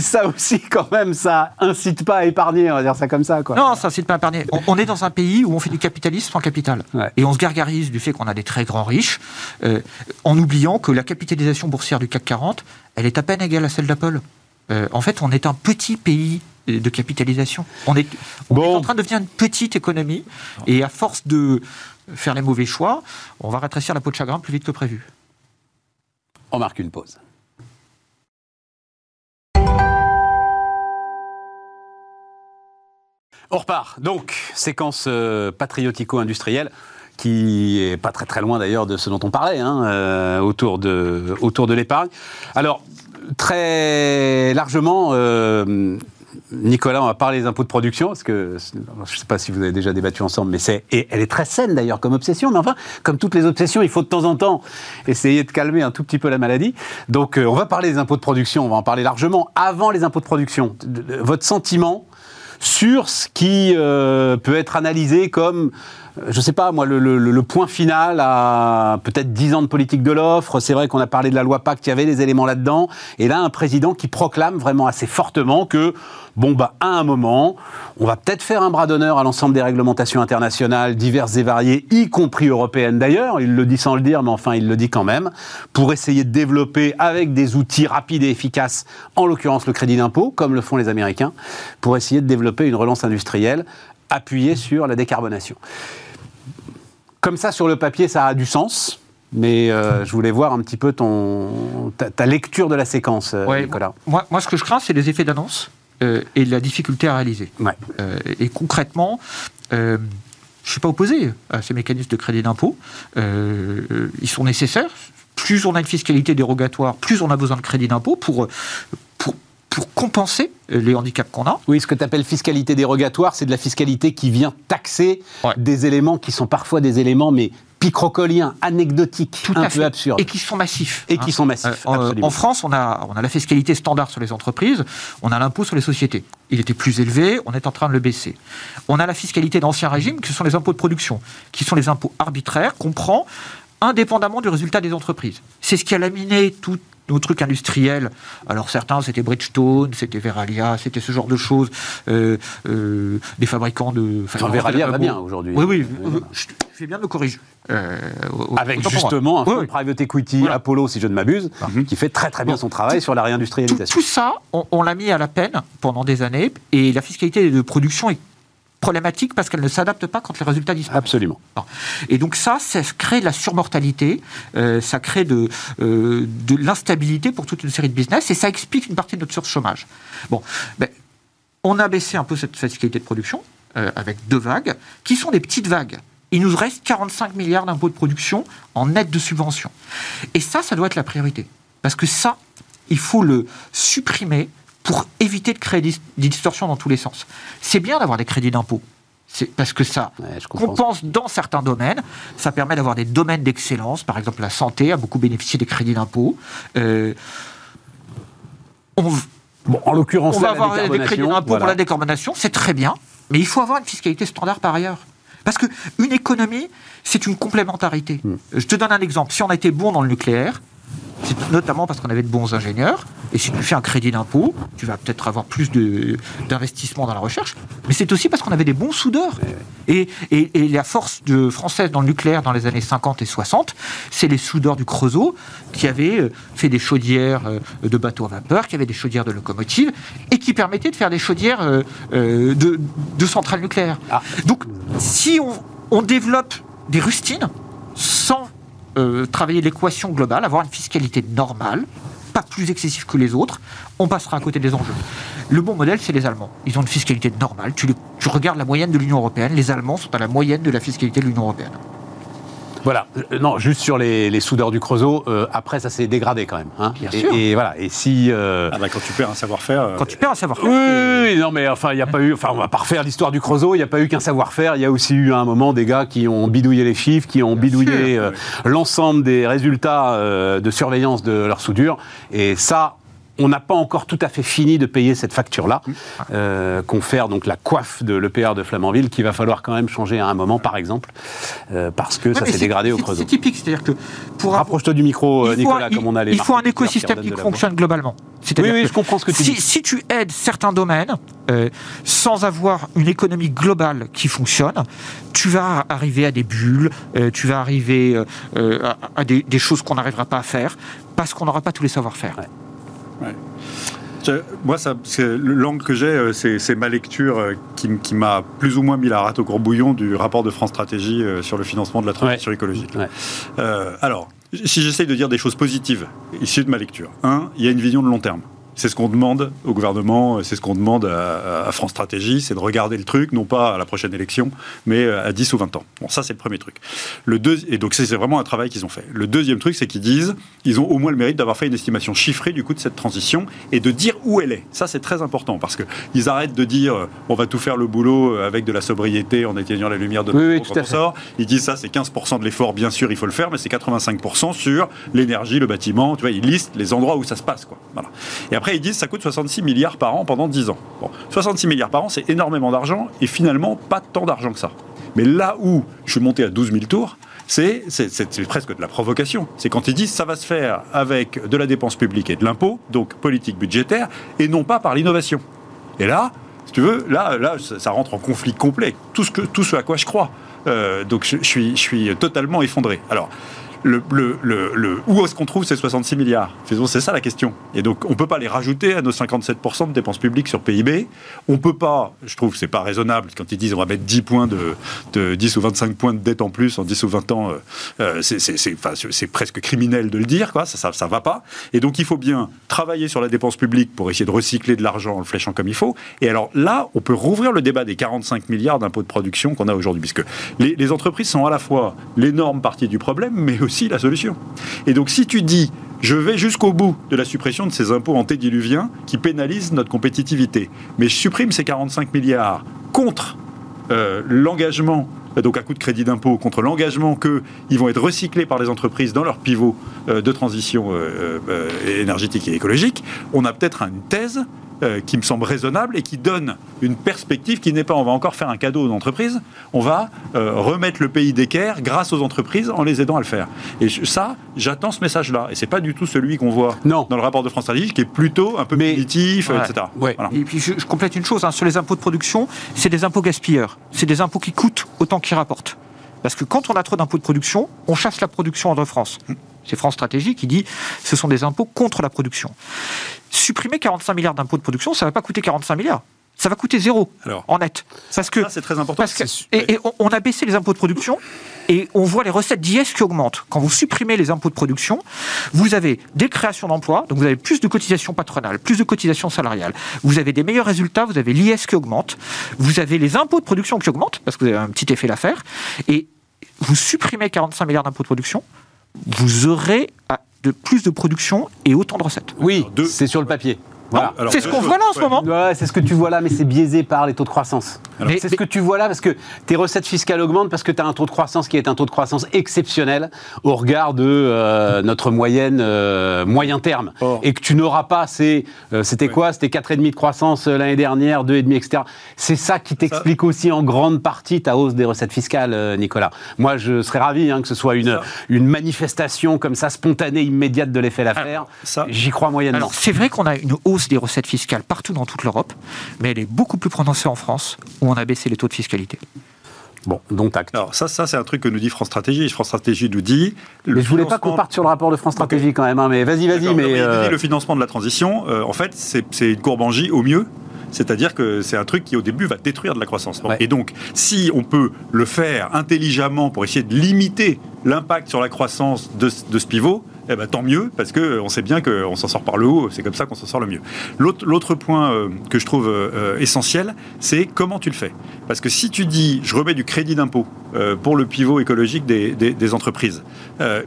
ça, aussi quand même, ça incite pas à épargner, on va dire ça comme ça. Quoi. Non, ça incite pas à épargner. On, est dans un pays où on fait du capitalisme sans capital, et on se gargarise du fait qu'on a des très grands riches. Euh, en oubliant que la capitalisation boursière du CAC 40, elle est à peine égale à celle d'Apple. Euh, en fait, on est un petit pays de capitalisation. On est, en train de devenir une petite économie, et à force de faire les mauvais choix, on va rétrécir la peau de chagrin plus vite que prévu. On marque une pause. On repart. Donc, séquence euh, patriotico-industrielle qui est pas très très loin d'ailleurs de ce dont on parlait, hein, euh, autour de, autour de l'épargne. Alors, très largement, euh, Nicolas, on va parler des impôts de production, parce que je ne sais pas si vous avez déjà débattu ensemble, mais c'est, et elle est très saine d'ailleurs comme obsession, mais enfin, comme toutes les obsessions, il faut de temps en temps essayer de calmer un tout petit peu la maladie. Donc, euh, on va parler des impôts de production, on va en parler largement avant les impôts de production. Votre sentiment sur ce qui peut être analysé comme je sais pas, moi, le point final à peut-être 10 ans de politique de l'offre. C'est vrai qu'on a parlé de la loi Pacte, il y avait des éléments là-dedans. Et là, un président qui proclame vraiment assez fortement que, bon, bah, à un moment, on va peut-être faire un bras d'honneur à l'ensemble des réglementations internationales, diverses et variées, y compris européennes d'ailleurs. Il le dit sans le dire, mais enfin, il le dit quand même, pour essayer de développer avec des outils rapides et efficaces, en l'occurrence le crédit d'impôt, comme le font les Américains, pour essayer de développer une relance industrielle appuyée sur la décarbonation. Comme ça, sur le papier, ça a du sens. Mais euh, je voulais voir un petit peu ton, ta, ta lecture de la séquence, euh, Ouais, Nicolas. moi, moi, ce que je crains, c'est les effets d'annonce euh, et la difficulté à réaliser. Ouais. Euh, et concrètement, je ne suis pas opposé à ces mécanismes de crédit d'impôt. Ils sont nécessaires. Plus on a une fiscalité dérogatoire, plus on a besoin de crédit d'impôt pour, pour, pour compenser les handicaps qu'on a. Oui, ce que tu appelles fiscalité dérogatoire, c'est de la fiscalité qui vient taxer Ouais. des éléments qui sont parfois des éléments, mais picrocoliens, anecdotiques, Tout un à peu fait. absurdes. Et qui sont massifs. Et qui sont massifs, Euh, en- absolument. en France, on a, on a la fiscalité standard sur les entreprises, on a l'impôt sur les sociétés. Il était plus élevé, on est en train de le baisser. On a la fiscalité d'ancien régime, qui sont les impôts de production, qui sont les impôts arbitraires qu'on prend indépendamment du résultat des entreprises. C'est ce qui a laminé tout nos trucs industriels. Alors certains, c'était Bridgestone, c'était Veralia, c'était ce genre de choses, euh, euh, des fabricants de... Enfin, Veralia va bien aujourd'hui. Oui, oui, euh, je fais bien de me corriger. Euh, Avec justement un fonds oui. private equity, Voilà. Apollo, si je ne m'abuse, qui fait très très bien son travail sur la Tout, réindustrialisation. tout ça, on, on l'a mis à la peine pendant des années, et la fiscalité de production est problématique parce qu'elle ne s'adapte pas quand les résultats disparaissent. Absolument. Et donc ça, ça crée de la surmortalité, euh, ça crée de, euh, de l'instabilité pour toute une série de business, et ça explique une partie de notre surchômage. Bon, ben, on a baissé un peu cette fiscalité de production euh, avec deux vagues, qui sont des petites vagues. Il nous reste 45 milliards d'impôts de production en net de subvention. Et ça, ça doit être la priorité. Parce que ça, il faut le supprimer pour éviter de créer des, des distorsions dans tous les sens. C'est bien d'avoir des crédits d'impôt. C'est parce que ça Ouais, je compense dans certains domaines. Ça permet d'avoir des domaines d'excellence. Par exemple, la santé a beaucoup bénéficié des crédits d'impôt. Euh, on, Bon, en l'occurrence, on va avoir des crédits d'impôt voilà. pour la décarbonation, c'est très bien, mais il faut avoir une fiscalité standard par ailleurs. Parce qu'une économie, c'est une complémentarité. Hmm. Je te donne un exemple. Si on a été bon dans le nucléaire, notamment parce qu'on avait de bons ingénieurs, et si tu fais un crédit d'impôt, tu vas peut-être avoir plus d'investissement dans la recherche, mais c'est aussi parce qu'on avait des bons soudeurs. Et, et- et la force de, française dans le nucléaire dans les années 50 et 60, c'est les soudeurs du Creusot qui avaient euh, fait des chaudières euh, de bateaux à vapeur, qui avaient des chaudières de locomotives, et qui permettaient de faire des chaudières euh, de, de centrales nucléaires. Ah. Donc, si on, on développe des rustines sans euh, travailler l'équation globale, avoir une fiscalité normale, pas plus excessive que les autres, on passera à côté des enjeux. Le bon modèle, c'est les Allemands. Ils ont une fiscalité normale. Tu, regardes la moyenne de l'Union européenne, les Allemands sont à la moyenne de la fiscalité de l'Union européenne. Voilà. Euh, Non, juste sur les, les soudeurs du Creusot, euh, après, ça s'est dégradé quand même. hein. Bien et, sûr. et voilà. Et si. euh, Ah bah, quand tu perds un savoir-faire. euh, Quand tu perds un savoir-faire, Oui, oui, oui, non, mais enfin, il n'y a pas eu. Enfin, on va pas refaire l'histoire du Creusot. Il n'y a pas eu qu'un savoir-faire. Il y a aussi eu à un moment des gars qui ont bidouillé les chiffres, qui ont bidouillé euh, oui. l'ensemble des résultats euh, de surveillance de leur soudure. Et ça. On n'a pas encore tout à fait fini de payer cette facture-là, euh, confère donc la coiffe de l'EPR de Flamanville, qu'il va falloir quand même changer à un moment, par exemple, euh, parce que Ouais, ça s'est dégradé au Creusot. C'est typique, c'est-à-dire que pour Rapproche-toi du micro, euh, faut, Nicolas, il- comme on a les il faut un qui écosystème qui fonctionne globalement. Oui, oui, je comprends ce que tu si, dis. si tu aides certains domaines euh, sans avoir une économie globale qui fonctionne, tu vas arriver à des bulles, euh, tu vas arriver euh, à, à des, des choses qu'on n'arrivera pas à faire parce qu'on n'aura pas tous les savoir-faire. Ouais. Moi, ça, l'angle que j'ai, euh, c'est ma lecture euh, qui, m'a plus ou moins mis la rate au courbouillon du rapport de France Stratégie euh, sur le financement de la transition écologique. Ouais. Euh, alors, si j'essaye de dire des choses positives issues de ma lecture, un, il y a une vision de long terme. C'est ce qu'on demande au gouvernement, c'est ce qu'on demande à, à France Stratégie, c'est de regarder le truc, non pas à la prochaine élection, mais euh, à 10 ou 20 ans. Bon, ça, c'est le premier truc. Le deux, et donc, c'est vraiment un travail qu'ils ont fait. Le deuxième truc, c'est qu'ils disent, ils ont au moins le mérite d'avoir fait une estimation chiffrée du coût de cette transition et de dire où elle est. Ça, c'est très important parce qu'ils arrêtent de dire, euh, on va tout faire le boulot euh, avec de la sobriété en éteignant la lumière de Oui, oui, tout à sort. Ils disent ça, c'est 15% de l'effort, bien sûr, il faut le faire, mais c'est 85% sur l'énergie, le bâtiment. Tu vois, ils listent les endroits où ça se passe. Quoi. Voilà. Et après, ils disent ça coûte 66 milliards par an pendant 10 ans. Bon, 66 milliards par an, c'est énormément d'argent et finalement pas tant d'argent que ça. Mais là où je suis monté à 12 000 tours, c'est presque de la provocation. C'est quand ils disent ça va se faire avec de la dépense publique et de l'impôt, donc politique budgétaire, et non pas par l'innovation. Et là, si tu veux, là, là ça, rentre en conflit complet. Tout ce, que, tout ce à quoi je crois. Euh, donc je, suis, je suis totalement effondré. Alors, le, le, où est-ce qu'on trouve ces 66 milliards? C'est ça la question. Et donc, on ne peut pas les rajouter à nos 57% de dépenses publiques sur PIB. On ne peut pas, je trouve que ce n'est pas raisonnable quand ils disent on va mettre 10 points de, 10 ou 25 points de dette en plus en 10 ou 20 ans. Euh, euh, c'est presque criminel de le dire, quoi. Ça, ça, va pas. Et donc, il faut bien travailler sur la dépense publique pour essayer de recycler de l'argent en le fléchant comme il faut. Et alors là, on peut rouvrir le débat des 45 milliards d'impôts de production qu'on a aujourd'hui, puisque les, les entreprises sont à la fois l'énorme partie du problème, mais aussi la solution. Et donc si tu dis je vais jusqu'au bout de la suppression de ces impôts antédiluviens qui pénalisent notre compétitivité, mais je supprime ces 45 milliards contre euh, l'engagement donc à coup de crédit d'impôt, contre l'engagement qu'ils vont être recyclés par les entreprises dans leur pivot euh, de transition euh, énergétique et écologique, on a peut-être une thèse euh, qui me semble raisonnable et qui donne une perspective qui n'est pas on va encore faire un cadeau aux entreprises, on va euh, remettre le pays d'équerre grâce aux entreprises en les aidant à le faire. Et ça, j'attends ce message-là. Et c'est pas du tout celui qu'on voit dans le rapport de France Stratégie, qui est plutôt un peu punitif, etc. Et puis je, complète une chose, hein. sur les impôts de production, c'est des impôts gaspilleurs. C'est des impôts qui coûtent autant qu'ils rapportent. Parce que quand on a trop d'impôts de production, on chasse la production en France. Hum. C'est France Stratégie qui dit ce sont des impôts contre la production. Supprimer 45 milliards d'impôts de production, ça ne va pas coûter 45 milliards. Ça va coûter zéro en net. Parce que, c'est très important. et, on, a baissé les impôts de production et on voit les recettes d'IS qui augmentent. Quand vous supprimez les impôts de production, vous avez des créations d'emplois, donc vous avez plus de cotisations patronales, plus de cotisations salariales. Vous avez des meilleurs résultats, vous avez l'IS qui augmente, vous avez les impôts de production qui augmentent, parce que vous avez un petit effet l'affaire, et vous supprimez 45 milliards d'impôts de production, vous aurez de plus de production et autant de recettes. Oui, c'est sur le papier. C'est ce qu'on voit là en ce moment. c'est ce que tu vois là, mais c'est biaisé par les taux de croissance. C'est ce que tu vois là parce que tes recettes fiscales augmentent parce que tu as un taux de croissance qui est un taux de croissance exceptionnel au regard de euh, notre moyenne euh, moyen terme. Et que tu n'auras pas, c'est, euh, c'était quoi? C'était 4,5 de croissance l'année dernière, 2,5, etc. C'est ça qui t'explique aussi en grande partie ta hausse des recettes fiscales, Nicolas. Moi, je serais ravi hein, que ce soit une, une manifestation comme ça, spontanée, immédiate de l'effet l'affaire. J'y crois moyennement. c'est vrai qu'on a une hausse des recettes fiscales partout dans toute l'Europe, mais elle est beaucoup plus prononcée en France, où on a baissé les taux de fiscalité. Bon, donc acte. Alors ça, ça c'est un truc que nous dit France Stratégie. France Stratégie nous dit. mais je voulais pas qu'on parte sur le rapport de France Stratégie quand même, hein, mais vas-y, vas-y. Mais, euh, le financement de la transition, euh, en fait, c'est une courbe en J au mieux. C'est-à-dire que c'est un truc qui au début va détruire de la croissance. Et donc, si on peut le faire intelligemment pour essayer de limiter l'impact sur la croissance de, de ce pivot, eh ben, tant mieux, parce qu'on sait bien qu'on s'en sort par le haut, c'est comme ça qu'on s'en sort le mieux. L'autre point euh, que je trouve euh, essentiel, c'est comment tu le fais. Parce que si tu dis, je remets du crédit d'impôt euh, pour le pivot écologique des, des, entreprises,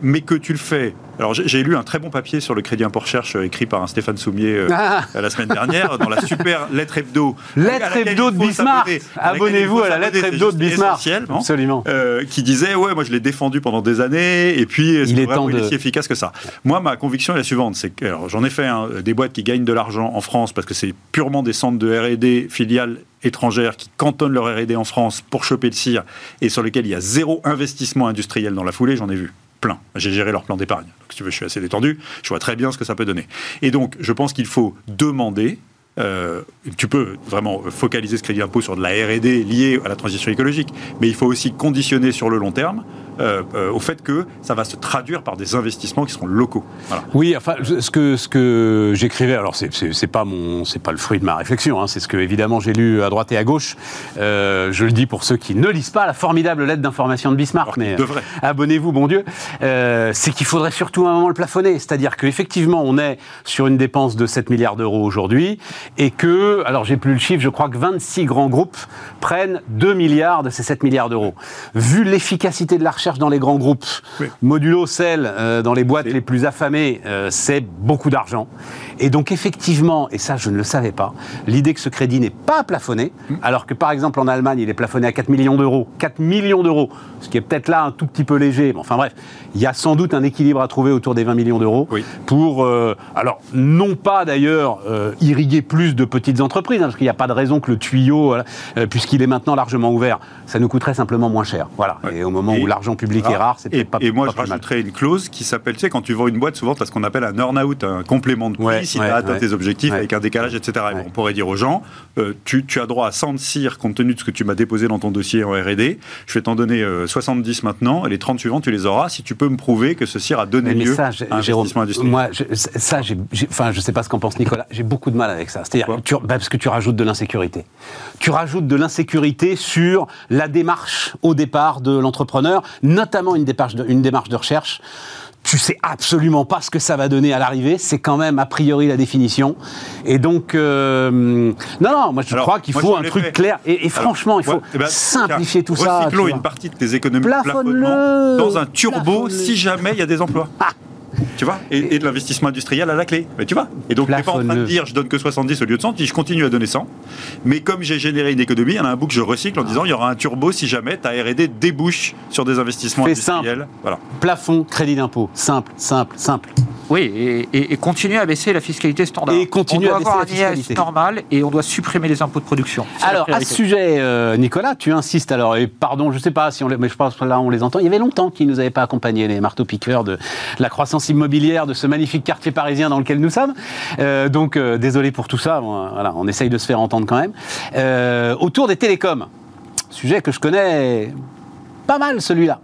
mais que tu le fais... Alors j'ai lu un très bon papier sur le crédit impôt recherche écrit par un Stéphane Soumier ah. la semaine dernière, dans la super lettre hebdo. Lettre hebdo de Bismarck Abonnez-vous à la lettre hebdo de Bismarck Absolument. qui disait, ouais, moi je l'ai défendu pendant des années, et puis c'est vraiment de... aussi efficace que ça? Moi, ma conviction est la suivante c'est que j'en ai fait hein, des boîtes qui gagnent de l'argent en France parce que c'est purement des centres de R&D filiales étrangères qui cantonnent leur R&D en France pour choper le cire et sur lesquels il y a zéro investissement industriel dans la foulée, j'en ai vu plein. J'ai géré leur plan d'épargne. Donc, si tu veux, je suis assez détendu. Je vois très bien ce que ça peut donner. Et donc, je pense qu'il faut demander euh, tu peux vraiment focaliser ce crédit d'impôt sur de la R&D liée à la transition écologique, mais il faut aussi conditionner sur le long terme euh, euh, au fait que ça va se traduire par des investissements qui seront locaux. Oui, enfin, ce que, ce que j'écrivais, alors c'est pas mon, c'est pas le fruit de ma réflexion, hein, c'est ce que évidemment j'ai lu à droite et à gauche. je le dis pour ceux qui ne lisent pas la formidable lettre d'information de Bismarck, mais abonnez-vous, bon Dieu. c'est qu'il faudrait surtout à un moment le plafonner, c'est-à-dire qu'effectivement on est sur une dépense de 7 milliards d'euros aujourd'hui et que, alors j'ai plus le chiffre, je crois que 26 grands groupes prennent 2 milliards de ces 7 milliards d'euros. Vu l'efficacité de la recherche dans les grands groupes, Oui. modulo celle euh, dans les boîtes les plus affamées, euh, c'est beaucoup d'argent. Et donc effectivement, et ça je ne le savais pas, l'idée que ce crédit n'est pas plafonné, Hmm. alors que par exemple en Allemagne il est plafonné à 4 millions d'euros, 4 millions d'euros, ce qui est peut-être là un tout petit peu léger, mais enfin bref, il y a sans doute un équilibre à trouver autour des 20 millions d'euros Oui. pour, euh, alors non pas d'ailleurs euh, irriguer plus de petites entreprises, hein, parce qu'il n'y a pas de raison que le tuyau, euh, puisqu'il est maintenant largement ouvert, ça nous coûterait simplement moins cher. Voilà. Ouais. Et au moment Et- où l'argent public est rare, c'est peut-être pas et moi, pas je mal. rajouterais une clause qui s'appelle, tu sais, quand tu vends une boîte, souvent, tu as ce qu'on appelle un earn-out, un complément de prix, Ouais, si ouais, tu as atteint ouais. tes objectifs Ouais. avec un décalage, etc. Et on pourrait dire aux gens, euh, tu, tu as droit à 100 cire compte tenu de ce que tu m'as déposé dans ton dossier en R&D. Je vais t'en donner euh, 70 maintenant, et les 30 suivants, tu les auras si tu peux me prouver que ce cire a donné Mais, lieu ça, à un Jérôme, industriel. moi, je- ça, j'ai, j'ai- enfin, je sais pas ce qu'en pense Nicolas. J'ai beaucoup de mal avec ça. C'est-à-dire, bah, parce que tu rajoutes de l'insécurité. Tu rajoutes de l'insécurité sur la démarche au départ de l'entrepreneur, notamment une démarche de, une démarche de recherche. Tu sais absolument pas ce que ça va donner à l'arrivée. C'est quand même a priori la définition. Et donc, euh, non, non, moi je Alors, crois qu'il faut un truc fait. clair. Et, et franchement, il faut Ouais, eh ben, simplifier tout ça. Recyclons une partie de tes économies plafonnement dans un turbo si jamais il y a des emplois. Ah. Tu vois et, et de l'investissement industriel à la clé. Mais tu vois Et donc, tu n'es pas en train de dire je donne que 70 au lieu de 100, tu dis je continue à donner 100. Mais comme j'ai généré une économie, il y en a un bout que je recycle en disant il y aura un turbo si jamais ta R&D débouche sur des investissements Fais industriels. Voilà. Plafond, crédit d'impôt. Simple, simple, simple. Oui, et, et- et continuer à baisser la fiscalité standard. Et continuer on à doit avoir baisser la un IS fiscalité. normal et on doit supprimer les impôts de production. Alors, à ce sujet, euh, Nicolas, tu insistes alors, et pardon, je ne sais pas si on les, mais je pense que là on les entend. Il y avait longtemps qu'ils ne nous avaient pas accompagnés, les marteaux-piqueurs de la croissance immobilière de ce magnifique quartier parisien dans lequel nous sommes. Euh, donc, euh, désolé pour tout ça. On essaye de se faire entendre quand même. Euh, autour des télécoms, sujet que je connais pas mal celui-là.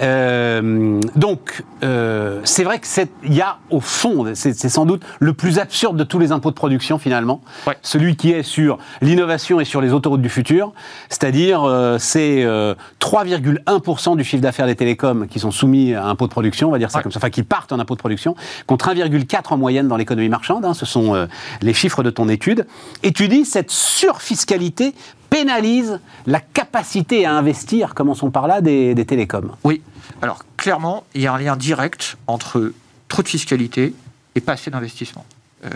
Euh, donc, euh, c'est vrai que c'est- il y a au fond, c'est sans doute le plus absurde de tous les impôts de production finalement, Ouais. celui qui est sur l'innovation et sur les autoroutes du futur, c'est-à-dire euh, c'est euh, 3,1% du chiffre d'affaires des télécoms qui sont soumis à impôt de production, on va dire ça Ouais. comme ça, enfin qui partent en impôt de production, contre 1,4 en moyenne dans l'économie marchande, hein, ce sont les chiffres de ton étude, et tu dis cette surfiscalité pénalise la capacité à investir, commençons par là, des, des télécoms. Oui. Alors, clairement, il y a un lien direct entre trop de fiscalité et pas assez d'investissement. Euh,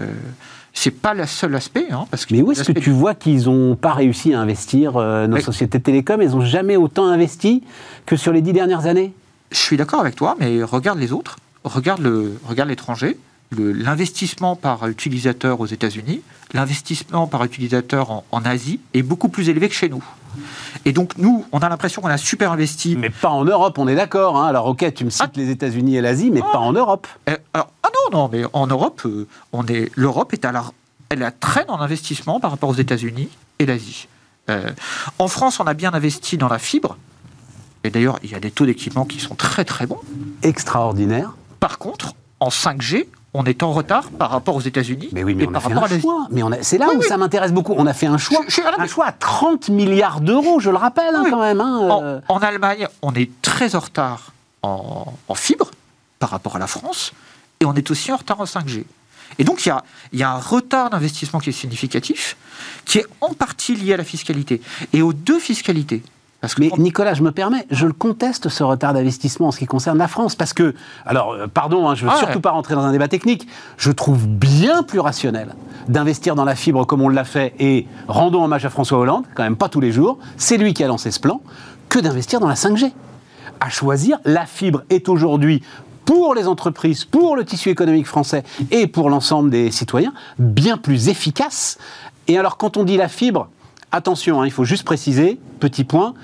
c'est pas le seul aspect, hein, parce que Mais où est-ce que tu vois qu'ils n'ont pas réussi à investir euh, nos Mais- sociétés de télécom Elles n'ont jamais autant investi que sur les dix dernières années? Je suis d'accord avec toi, mais regarde les autres, regarde le, regarde l'étranger. L'investissement par utilisateur aux États-Unis, l'investissement par utilisateur en, en Asie est beaucoup plus élevé que chez nous. Et donc nous, on a l'impression qu'on a super investi. Mais pas en Europe, on est d'accord. hein. Alors ok, tu me cites Ah. les États-Unis et l'Asie, mais pas en Europe. Euh, alors, ah non, non, mais en Europe, euh, on est, l'Europe est à la, elle a traîne en investissement par rapport aux États-Unis et l'Asie. Euh, en France, on a bien investi dans la fibre. Et d'ailleurs, il y a des taux d'équipement qui sont très très bons. Extraordinaire. Par contre, en 5G, on est en retard par rapport aux États-Unis Mais oui, mais et on a fait rapport un à choix. Mais c'est là Oui, où oui. ça m'intéresse beaucoup. On a fait un choix. Je- je- un mais- choix à 30 milliards d'euros, je le rappelle hein, quand même. hein, euh. En, en Allemagne, on est très en retard en, en fibre par rapport à la France, et on est aussi en retard en 5G. Et donc, il y a, il y a un retard d'investissement qui est significatif, qui est en partie lié à la fiscalité, et aux deux fiscalités. Parce que Mais quand- Nicolas, je me permets, je le conteste ce retard d'investissement en ce qui concerne la France, parce que, alors, euh, pardon, hein, je veux Ah ouais. surtout pas rentrer dans un débat technique, je trouve bien plus rationnel d'investir dans la fibre comme on l'a fait, et rendons hommage à François Hollande, quand même pas tous les jours, c'est lui qui a lancé ce plan, que d'investir dans la 5G. À choisir, la fibre est aujourd'hui pour les entreprises, pour le tissu économique français et pour l'ensemble des citoyens, bien plus efficace. Et alors, quand on dit la fibre, attention, hein, il faut juste préciser, petit point,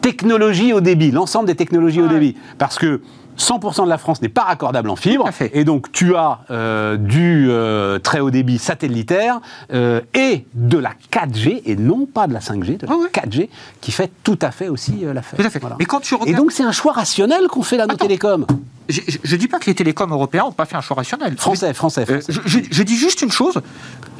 technologie au débit, l'ensemble des technologies au débit. Parce que 100% de la France n'est pas raccordable en fibre. Et donc, tu as euh, du euh, très haut débit satellitaire euh, et de la 4G, et non pas de la 5G, de la Ouais, ouais. 4G, qui fait tout à fait aussi l'affaire. Tout à fait. Mais quand tu Et donc, c'est un choix rationnel qu'on fait là, nos télécoms. je ne dis pas que les télécoms européens n'ont pas fait un choix rationnel. Français, français, français. je, je- je dis juste une chose,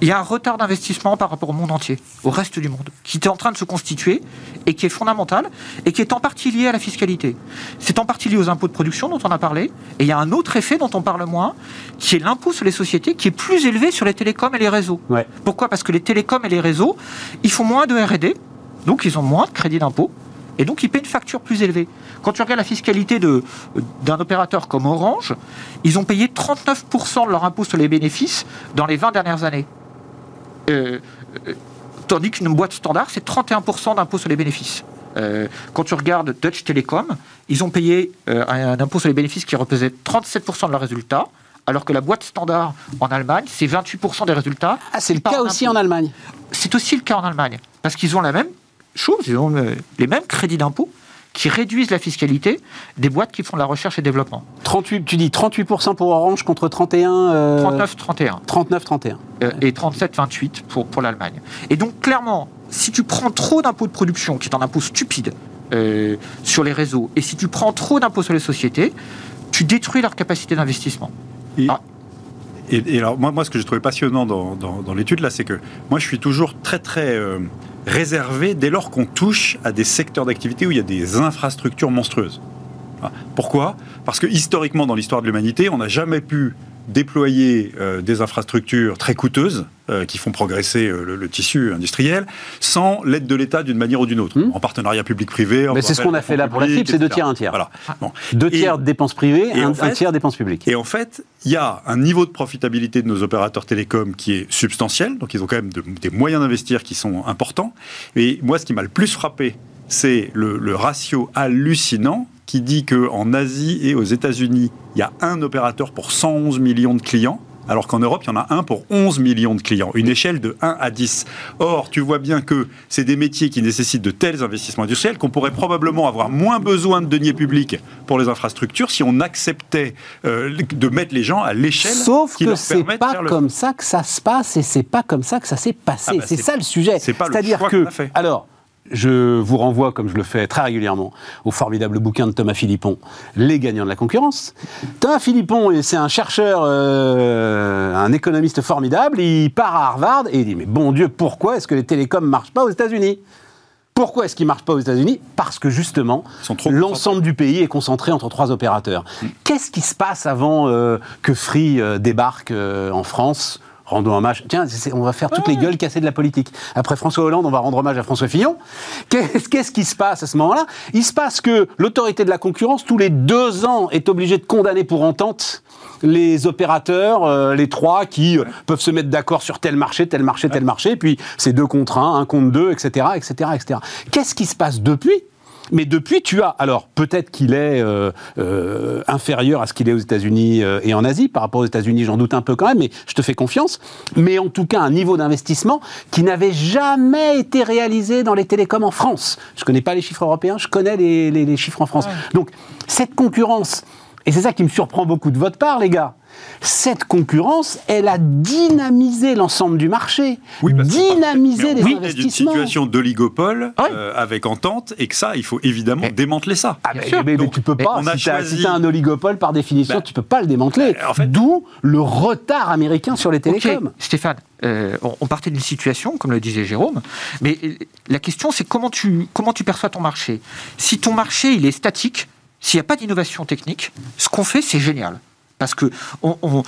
il y a un retard d'investissement par rapport au monde entier, au reste du monde, qui est en train de se constituer et qui est fondamental et qui est en partie lié à la fiscalité. C'est en partie lié aux impôts de production dont on a parlé, et il y a un autre effet dont on parle moins, qui est l'impôt sur les sociétés, qui est plus élevé sur les télécoms et les réseaux. Ouais. Pourquoi? Parce que les télécoms et les réseaux, ils font moins de R&D, donc ils ont moins de crédit d'impôt, Et donc, ils paient une facture plus élevée. Quand tu regardes la fiscalité d'un opérateur comme Orange, ils ont payé 39% de leur impôt sur les bénéfices dans les 20 dernières années. Euh, euh, tandis qu'une boîte standard, c'est 31% d'impôt sur les bénéfices. Euh, quand tu regardes Dutch Telecom, ils ont payé un impôt sur les bénéfices qui représente 37% de leurs résultats, alors que la boîte standard en Allemagne, c'est 28% des résultats. Ah, c'est le cas aussi en Allemagne C'est aussi le cas en Allemagne, parce qu'ils ont la même chose, ils ont les mêmes crédits d'impôt qui réduisent la fiscalité des boîtes qui font de la recherche et développement. 38, tu dis 38% pour Orange contre 31 39-31. 39-31. et 37-28 pour, pour l'Allemagne. Et donc, clairement, si tu prends trop d'impôts de production, qui est un impôt stupide, euh, sur les réseaux, et si tu prends trop d'impôts sur les sociétés, tu détruis leur capacité d'investissement. Et, ah. et, alors, moi, moi, ce que j'ai trouvé passionnant dans, dans, l'étude, là, c'est que moi, je suis toujours très, très euh, réservé dès lors qu'on touche à des secteurs d'activité où il y a des infrastructures monstrueuses. Pourquoi? Parce que historiquement, dans l'histoire de l'humanité, on n'a jamais pu déployer euh, des infrastructures très coûteuses euh, qui font progresser euh, le, tissu industriel sans l'aide de l'État d'une manière ou d'une autre, hmm. en partenariat public-privé. Mais c'est ce qu'on a fait là pour la fibre, c'est deux tiers, un tiers. Voilà. Deux tiers de dépenses privées, et un, un, tiers dépenses publiques. Et en fait, il y a un niveau de profitabilité de nos opérateurs télécoms qui est substantiel, donc ils ont quand même des moyens d'investir qui sont importants. Et moi, ce qui m'a le plus frappé, c'est le, le ratio hallucinant qui dit qu'en Asie et aux États-Unis, il y a un opérateur pour 111 millions de clients, alors qu'en Europe, il y en a un pour 11 millions de clients, une échelle de 1 à 10. Or, tu vois bien que c'est des métiers qui nécessitent de tels investissements industriels qu'on pourrait probablement avoir moins besoin de deniers publics pour les infrastructures si on acceptait euh, de mettre les gens à l'échelle. Sauf que c'est pas comme ça que ça se passe et c'est pas comme ça que ça s'est passé. Ah bah c'est ça le sujet. C'est-à-dire que, alors, je vous renvoie, comme je le fais très régulièrement, au formidable bouquin de Thomas Philippon, Les gagnants de la concurrence. Thomas Philippon, c'est un chercheur, euh, un économiste formidable, il part à Harvard et il dit, mais bon Dieu, pourquoi est-ce que les télécoms ne marchent pas aux États-Unis? Pourquoi est-ce qu'ils ne marchent pas aux États-Unis? Parce que justement, l'ensemble du pays est concentré entre trois opérateurs. Mm. Qu'est-ce qui se passe avant euh, que Free euh, débarque en France? Rendons hommage. Tiens, on va faire toutes les gueules cassées de la politique. Après François Hollande, on va rendre hommage à François Fillon. Qu'est-ce qui se passe à ce moment-là? Il se passe que l'autorité de la concurrence, tous les deux ans, est obligée de condamner pour entente les opérateurs, euh, les trois, qui euh, peuvent se mettre d'accord sur tel marché, tel marché, tel marché, puis c'est deux contre un, un contre deux, etc., etc., etc. Qu'est-ce qui se passe depuis? Mais depuis, tu as. Alors, peut-être qu'il est, euh, euh, inférieur à ce qu'il est aux États-Unis euh, et en Asie. Par rapport aux États-Unis, j'en doute un peu quand même, mais je te fais confiance. Mais en tout cas, un niveau d'investissement qui n'avait jamais été réalisé dans les télécoms en France. Je ne connais pas les chiffres européens, je connais les, chiffres en France. Donc, cette concurrence, et c'est ça qui me surprend beaucoup de votre part, les gars cette concurrence, elle a dynamisé l'ensemble du marché, oui, dynamisé les oui, investissements. une situation d'oligopole euh, avec entente, et que ça, il faut évidemment démanteler ça. Ah, mais, mais, tu peux pas. On si tu as, un oligopole, par définition, tu bah, tu peux pas le démanteler. En fait, D'où le retard américain sur les télécoms. Stéphane, euh, on partait d'une situation, comme le disait Jérôme, mais la question, c'est comment tu, comment tu perçois ton marché? Si ton marché, il est statique, s'il n'y a pas d'innovation technique, ce qu'on fait, c'est génial. Parce que on,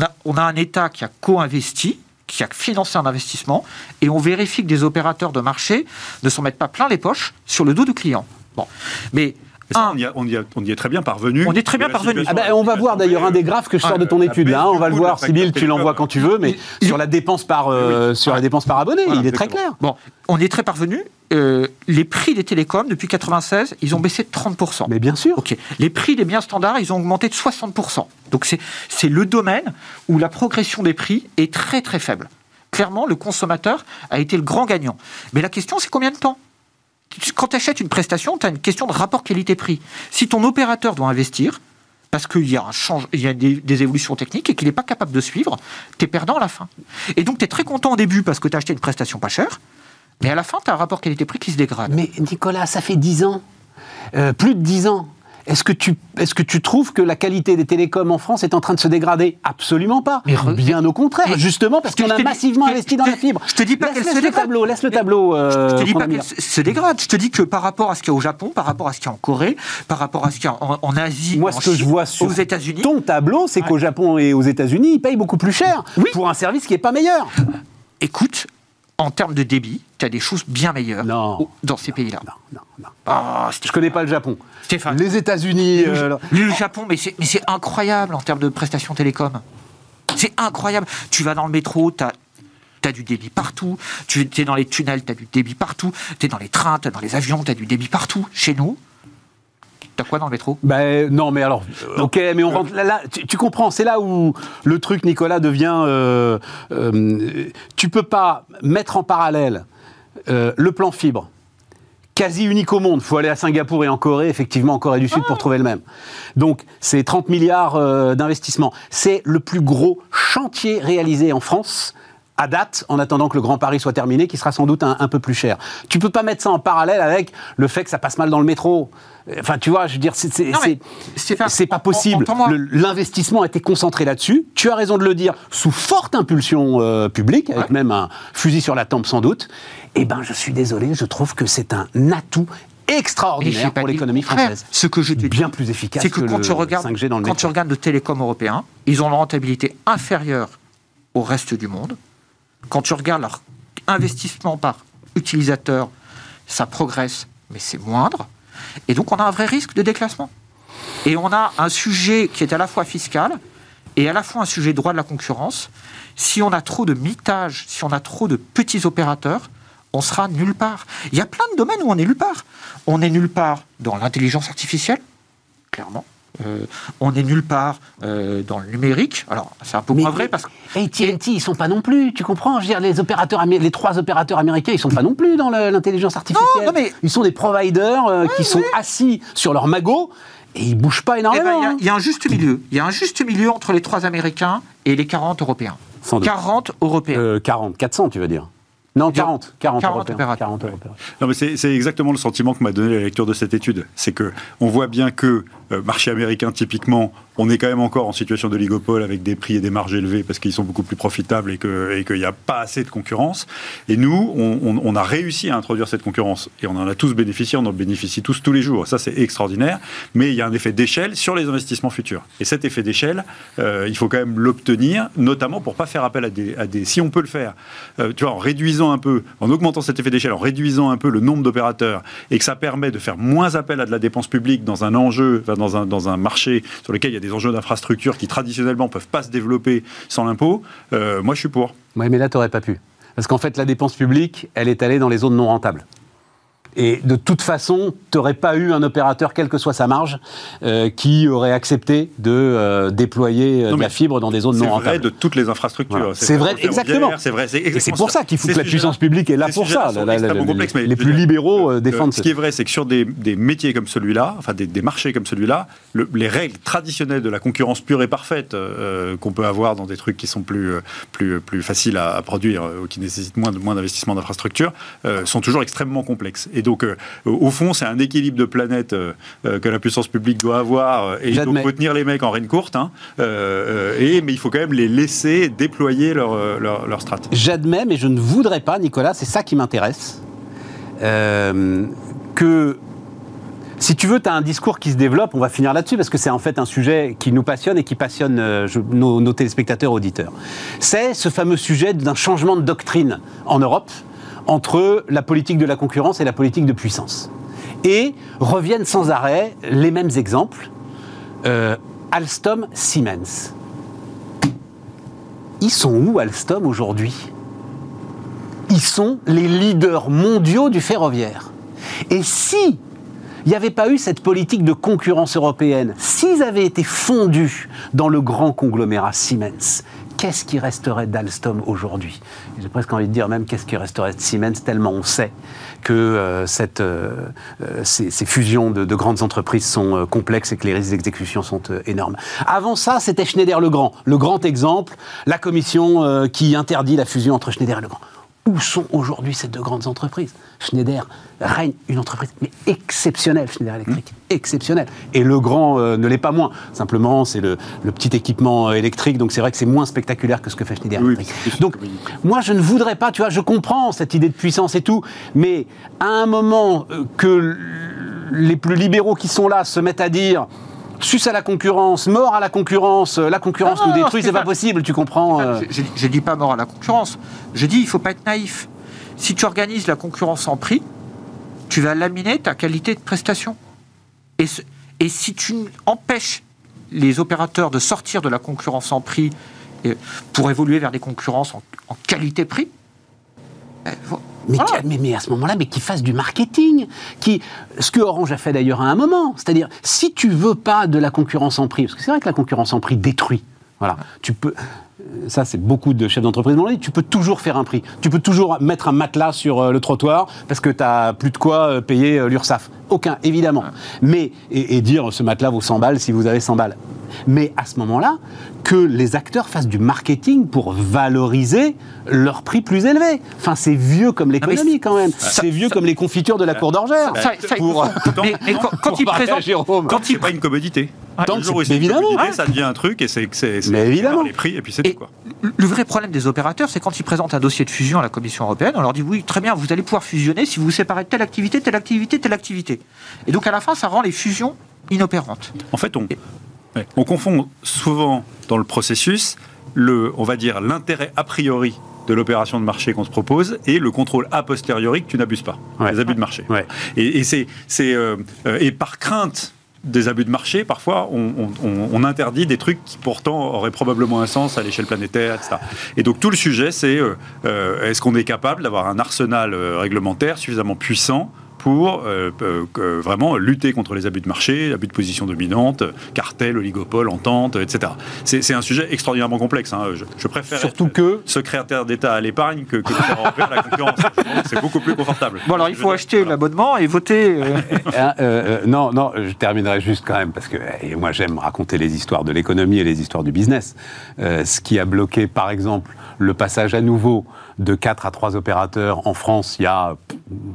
a, un État qui a co-investi, qui a financé un investissement, et on vérifie que des opérateurs de marché ne s'en mettent pas plein les poches sur le dos du client. Bon. Mais on, y est très bien parvenu. On est très bien parvenu. Ah ben, on va voir d'ailleurs un des graphes que je sors de ton étude là. On va le voir, Sybille, tu l'envoies quand tu veux, mais sur la dépense par, euh, sur la dépense par abonné, il est très clair. Bon, on est très parvenu. Euh, les prix des télécoms, depuis 96, ils ont baissé de 30%. Mais bien sûr. Les prix des biens standards, ils ont augmenté de 60%. Donc c'est le domaine où la progression des prix est très très faible. Clairement, le consommateur a été le grand gagnant. Mais la question, c'est combien de temps? Quand tu achètes une prestation, tu as une question de rapport qualité-prix. Si ton opérateur doit investir, parce qu'il y a, un change, il y a des, évolutions techniques et qu'il n'est pas capable de suivre, tu es perdant à la fin. Et donc tu es très content au début parce que tu as acheté une prestation pas chère, mais à la fin, tu as un rapport qualité-prix qui se dégrade. Mais Nicolas, ça fait 10 ans, euh, plus de 10 ans est-ce que, tu, est que tu trouves que la qualité des télécoms en France est en train de se dégrader? Absolument pas. Bien au contraire, justement parce qu'on a massivement investi dans la fibre. Je te dis pas qu'elle se dégrade. Tableau, laisse le tableau. Euh, je te dis pas qu'elle se dégrade. Je te dis que par rapport à ce qu'il y a au Japon, par rapport à ce qu'il y a en Corée, par rapport à ce qu'il y a en, Asie, Moi, ce que je vois sur aux États-Unis, ton tableau, c'est qu'au Japon et aux États-Unis, ils payent beaucoup plus cher pour un service qui n'est pas meilleur. Écoute, en termes de débit, tu as des choses bien meilleures Non. dans ces pays-là. Non, non, non. Ah, Je connais pas le Japon. Stéphane. Les États-Unis. euh, Le Japon, mais c'est, incroyable en termes de prestations télécom. C'est incroyable. Tu vas dans le métro, tu as, du débit partout. Tu es dans les tunnels, tu as du débit partout. Tu es dans les trains, tu dans les avions, tu as du débit partout. Chez nous, tu as quoi dans le métro? Ben non, mais alors, euh, ok, mais on rentre là, là, tu, tu comprends, c'est là où le truc, Nicolas, devient. euh, euh, tu peux pas mettre en parallèle euh, le plan fibre, quasi unique au monde. Il faut aller à Singapour et en Corée, effectivement, en Corée du Sud, pour trouver le même. Donc, c'est 30 milliards euh, d'investissements. C'est le plus gros chantier réalisé en France à date, en attendant que le Grand Paris soit terminé, qui sera sans doute un, un peu plus cher. Tu peux pas mettre ça en parallèle avec le fait que ça passe mal dans le métro. Enfin, tu vois, je veux dire, c'est- pas possible. L'investissement a été concentré là-dessus. Tu as raison de le dire, sous forte impulsion euh, publique, avec Ouais. même un fusil sur la tempe sans doute. Eh ben, je suis désolé, je trouve que c'est un atout extraordinaire pour l'économie française. Ce que je te dis, Bien plus efficace c'est que, que quand le tu regardes, 5G dans le quand métro. tu regardes le télécom européen, ils ont une rentabilité inférieure au reste du monde. Quand tu regardes leur investissement par utilisateur, ça progresse, mais c'est moindre. Et donc on a un vrai risque de déclassement. Et on a un sujet qui est à la fois fiscal et à la fois un sujet droit de la concurrence. Si on a trop de mitage, si on a trop de petits opérateurs, on sera nulle part. Il y a plein de domaines où on est nulle part. On est nulle part dans l'intelligence artificielle, clairement. Euh, on est nulle part euh, dans le numérique. Alors, c'est un peu moins vrai parce que. AT&T, ils sont pas non plus, tu comprends? Je veux dire, les opérateurs, les trois opérateurs américains, ils sont pas non plus dans l'intelligence artificielle. non, mais- Ils sont des providers euh, qui sont assis sur leur magot et ils bougent pas Eh ben, énormément. il y a- hein. il y, a un juste milieu. Il y a un juste milieu entre les trois Américains et les 40 Européens. Sans doute. 40 Européens. Euh, 40, 400, tu veux dire Non, 40, 40, 40 européens. opérateurs. 40 européens. Non, mais c'est c'est exactement le sentiment que m'a donné la lecture de cette étude. C'est que on voit bien que euh, marché américain typiquement, on est quand même encore en situation d'oligopole avec des prix et des marges élevés parce qu'ils sont beaucoup plus profitables et qu'il n'y a pas assez de concurrence. Et nous, on, on- on a réussi à introduire cette concurrence et on en a tous bénéficié, on en bénéficie tous tous les jours. Ça, c'est extraordinaire. Mais il y a un effet d'échelle sur les investissements futurs. Et cet effet d'échelle, euh, il faut quand même l'obtenir, notamment pour pas faire appel à des, à des si on peut le faire, euh, tu vois, en réduisant un peu, en augmentant cet effet d'échelle, en réduisant un peu le nombre d'opérateurs et que ça permet de faire moins appel à de la dépense publique dans un enjeu, dans un, dans un marché sur lequel il y a des enjeux d'infrastructure qui traditionnellement peuvent pas se développer sans l'impôt, euh, moi je suis pour. Oui, mais là, tu n'aurais pas pu. Parce qu'en fait, la dépense publique, elle est allée dans les zones non rentables. Et de toute façon, tu n'aurais pas eu un opérateur, quelle que soit sa marge, euh, qui aurait accepté de euh, déployer euh, Non, de la fibre dans des zones C'est non vrai rentables. de toutes les infrastructures. Voilà. C'est vrai, exactement. C'est vrai, c'est c'est pour ça qu'il faut que la puissance publique est là pour ça. la- complexes, mais les je plus libéraux euh, défendent Ce qui est vrai, c'est que sur des, des métiers comme celui-là, enfin des, des marchés comme celui-là, le- les règles traditionnelles de la concurrence pure et parfaite qu'on peut avoir dans des trucs qui sont plus, plus, plus faciles à, à produire ou qui nécessitent moins, moins d'investissement d'infrastructure euh, sont toujours extrêmement complexes. Et donc, euh, au fond, c'est un équilibre de planète euh, euh, que la puissance publique doit avoir. Et donc, faut tenir les mecs en reine courte. hein, et, mais il faut quand même les laisser déployer leur, leur, leur strat. J'admets, mais je ne voudrais pas, Nicolas, c'est ça qui m'intéresse, que si tu veux, tu as un discours qui se développe, on va finir là-dessus, parce que c'est en fait un sujet qui nous passionne et qui passionne euh, je- nos, nos téléspectateurs auditeurs. C'est ce fameux sujet d'un changement de doctrine en Europe entre la politique de la concurrence et la politique de puissance. Et reviennent sans arrêt les mêmes exemples. Euh, Alstom, Siemens. Ils sont où Alstom aujourd'hui? Ils sont les leaders mondiaux du ferroviaire. Et si il n'y avait pas eu cette politique de concurrence européenne, s'ils avaient été fondus dans le grand conglomérat Siemens, qu'est-ce qui resterait d'Alstom aujourd'hui? J'ai presque envie de dire même qu'est-ce qui resterait de Siemens, tellement on sait que euh, euh, euh, ces, fusions de, de grandes entreprises sont complexes et que les risques d'exécution sont énormes. Avant ça, c'était Schneider le Grand. Le grand exemple, la commission qui interdit la fusion entre Schneider et le Grand. Où sont aujourd'hui ces deux grandes entreprises? Schneider règne une entreprise mais exceptionnelle, Schneider Electric, exceptionnelle. Et le grand euh, ne l'est pas moins. Simplement, c'est le, le petit équipement euh, électrique, donc c'est vrai que c'est moins spectaculaire que ce que fait Schneider Oui, Electric. Donc, moi, je ne voudrais pas, tu vois, je comprends cette idée de puissance et tout, mais à un moment euh, que les plus libéraux qui sont là se mettent à dire Suce à la concurrence, mort à la concurrence, la concurrence Non, nous non, détruit, c'est pas possible, tu comprends euh. Je, je dis pas mort à la concurrence. Je dis il faut pas être naïf. Si tu organises la concurrence en prix, tu vas laminer ta qualité de prestation. Et, ce- et si tu empêches les opérateurs de sortir de la concurrence en prix et- pour évoluer vers des concurrences en, en qualité-prix, ben, vo- Mais, voilà. qui- mais, mais à ce moment-là, mais qu'ils fassent du marketing. Qui, ce que Orange a fait d'ailleurs à un moment. C'est-à-dire, si tu veux pas de la concurrence en prix, parce que c'est vrai que la concurrence en prix détruit. Voilà. Tu peux. Euh, Ça, c'est beaucoup de chefs d'entreprise m'ont dit. Tu peux toujours faire un prix. Tu peux toujours mettre un matelas sur euh, le trottoir parce que tu n'as plus de quoi euh, payer l'URSSAF. Aucun, évidemment. Mais, et, et dire ce matelas vaut 100 balles si vous avez 100 balles. Mais à ce moment-là, que les acteurs fassent du marketing pour valoriser leur prix plus élevé. Enfin, c'est vieux comme l'économie quand même. C'est vieux comme les confitures de la cour d'Orgère. Quand, ils présentent, Jérôme. quand C'est ils pas une commodité. Tant Le que une évidemment. Ouais. ça devient un truc et c'est c'est- c'est- Mais c'est évidemment. les prix et puis c'est tout quoi. le vrai problème des opérateurs, c'est quand ils présentent un dossier de fusion à la Commission européenne, on leur dit oui, très bien, vous allez pouvoir fusionner si vous vous séparez de telle activité, telle activité, telle activité. Et donc à la fin, ça rend les fusions inopérantes. En fait, on, ouais, on confond souvent dans le processus le, on va dire, l'intérêt a priori de l'opération de marché qu'on te propose et le contrôle a posteriori que tu n'abuses pas, Ouais. les abus de marché. Ouais. Et, et c'est, c'est, euh, euh, et par crainte des abus de marché, parfois, on, interdit des trucs qui pourtant auraient probablement un sens à l'échelle planétaire, etc. Et donc tout le sujet, c'est euh, euh, est-ce qu'on est capable d'avoir un arsenal euh, réglementaire suffisamment puissant pour euh, euh, vraiment lutter contre les abus de marché, abus de position dominante, cartel, oligopole, entente, etc. C'est c'est un sujet extraordinairement complexe. hein. Je, je préfère Surtout être que- secrétaire d'État à l'épargne que, que le faire européen à la concurrence. C'est beaucoup plus confortable. Bon, alors il faut acheter voilà. l'abonnement et voter. euh, Hein, euh, euh, non, non, je terminerai juste quand même, parce que eh, moi j'aime raconter les histoires de l'économie et les histoires du business. Euh, ce qui a bloqué, par exemple, le passage à nouveau de 4 à 3 opérateurs en France il y a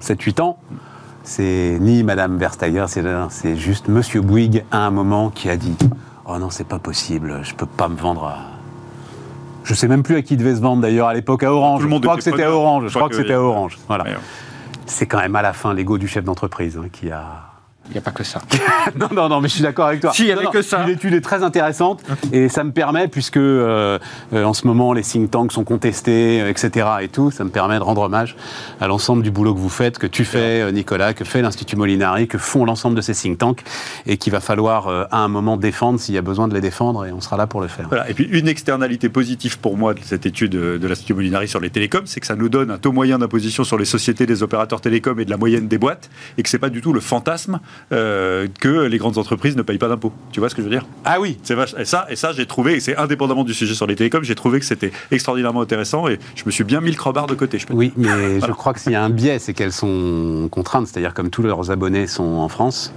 7-8 ans, c'est ni Madame Verstager, c'est juste Monsieur Bouygues à un moment qui a dit Oh non, c'est pas possible, je peux pas me vendre à. Je sais même plus à qui devait se vendre d'ailleurs à l'époque à Orange. Tout le monde je crois que c'était à. Orange. Je crois que que- c'était à Orange. Voilà. Ouais. C'est quand même à la fin l'ego du chef d'entreprise hein, qui a. Il n'y a pas que ça. Non, non, non, mais je suis d'accord avec toi. Si, il y Non, avait non, que ça. L'étude est très intéressante et ça me permet, puisque euh, euh, en ce moment les think tanks sont contestés, euh, etc. et tout, ça me permet de rendre hommage à l'ensemble du boulot que vous faites, que tu fais, Nicolas, que fait l'Institut Molinari, que font l'ensemble de ces think tanks et qu'il va falloir à un moment défendre s'il y a besoin de les défendre et on sera là pour le faire. Voilà. Et puis une externalité positive pour moi de cette étude de l'Institut Molinari sur les télécoms, c'est que ça nous donne un taux moyen d'imposition sur les sociétés des opérateurs télécoms et de la moyenne des boîtes, et que c'est pas du tout le fantasme euh, que les grandes entreprises ne payent pas d'impôts. Tu vois ce que je veux dire? Ah oui, C'est vache- Et ça, et ça j'ai trouvé, et c'est indépendamment du sujet sur les télécoms, j'ai trouvé que c'était extraordinairement intéressant, et je me suis bien mis le crowbar de côté. Je peux te oui, mais je crois que s'il y a un biais, c'est qu'elles sont contraintes, c'est-à-dire comme tous leurs abonnés sont en France.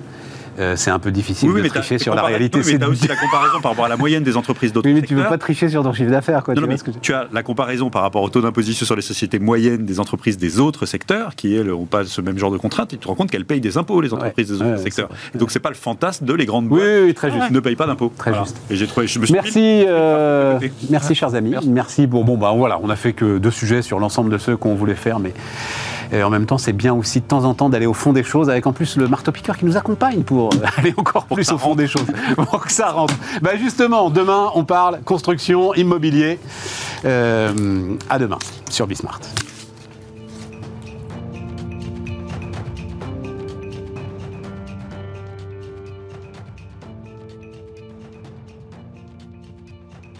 Euh, c'est un peu difficile de tricher sur la réalité. oui, mais tu as aussi la comparaison par rapport à la moyenne des entreprises d'autres Oui, mais tu veux secteurs. pas tricher sur ton chiffre d'affaires, quoi. Non, tu non, ce que tu as la comparaison par rapport au taux d'imposition sur les sociétés moyennes des entreprises des autres secteurs, qui elles n'ont pas ce même genre de contraintes, et tu te rends compte qu'elles payent des impôts, les entreprises des autres ouais, secteurs. Et donc c'est pas le fantasme de les grandes Oui, boîtes très juste. qui ne payent pas d'impôts. Très juste. Et j'ai trouvé, je me suis Merci, euh, merci chers amis. Merci. Bon, bon, bah voilà, on a fait que deux sujets sur l'ensemble de ceux qu'on voulait faire, mais euh, en même temps, c'est bien aussi de temps en temps d'aller au fond des choses, avec en plus le marteau-piqueur qui nous accompagne pour euh, aller encore plus au fond des choses, pour que ça rentre. Bah justement, demain, on parle construction, immobilier. Euh, à demain sur Bismart.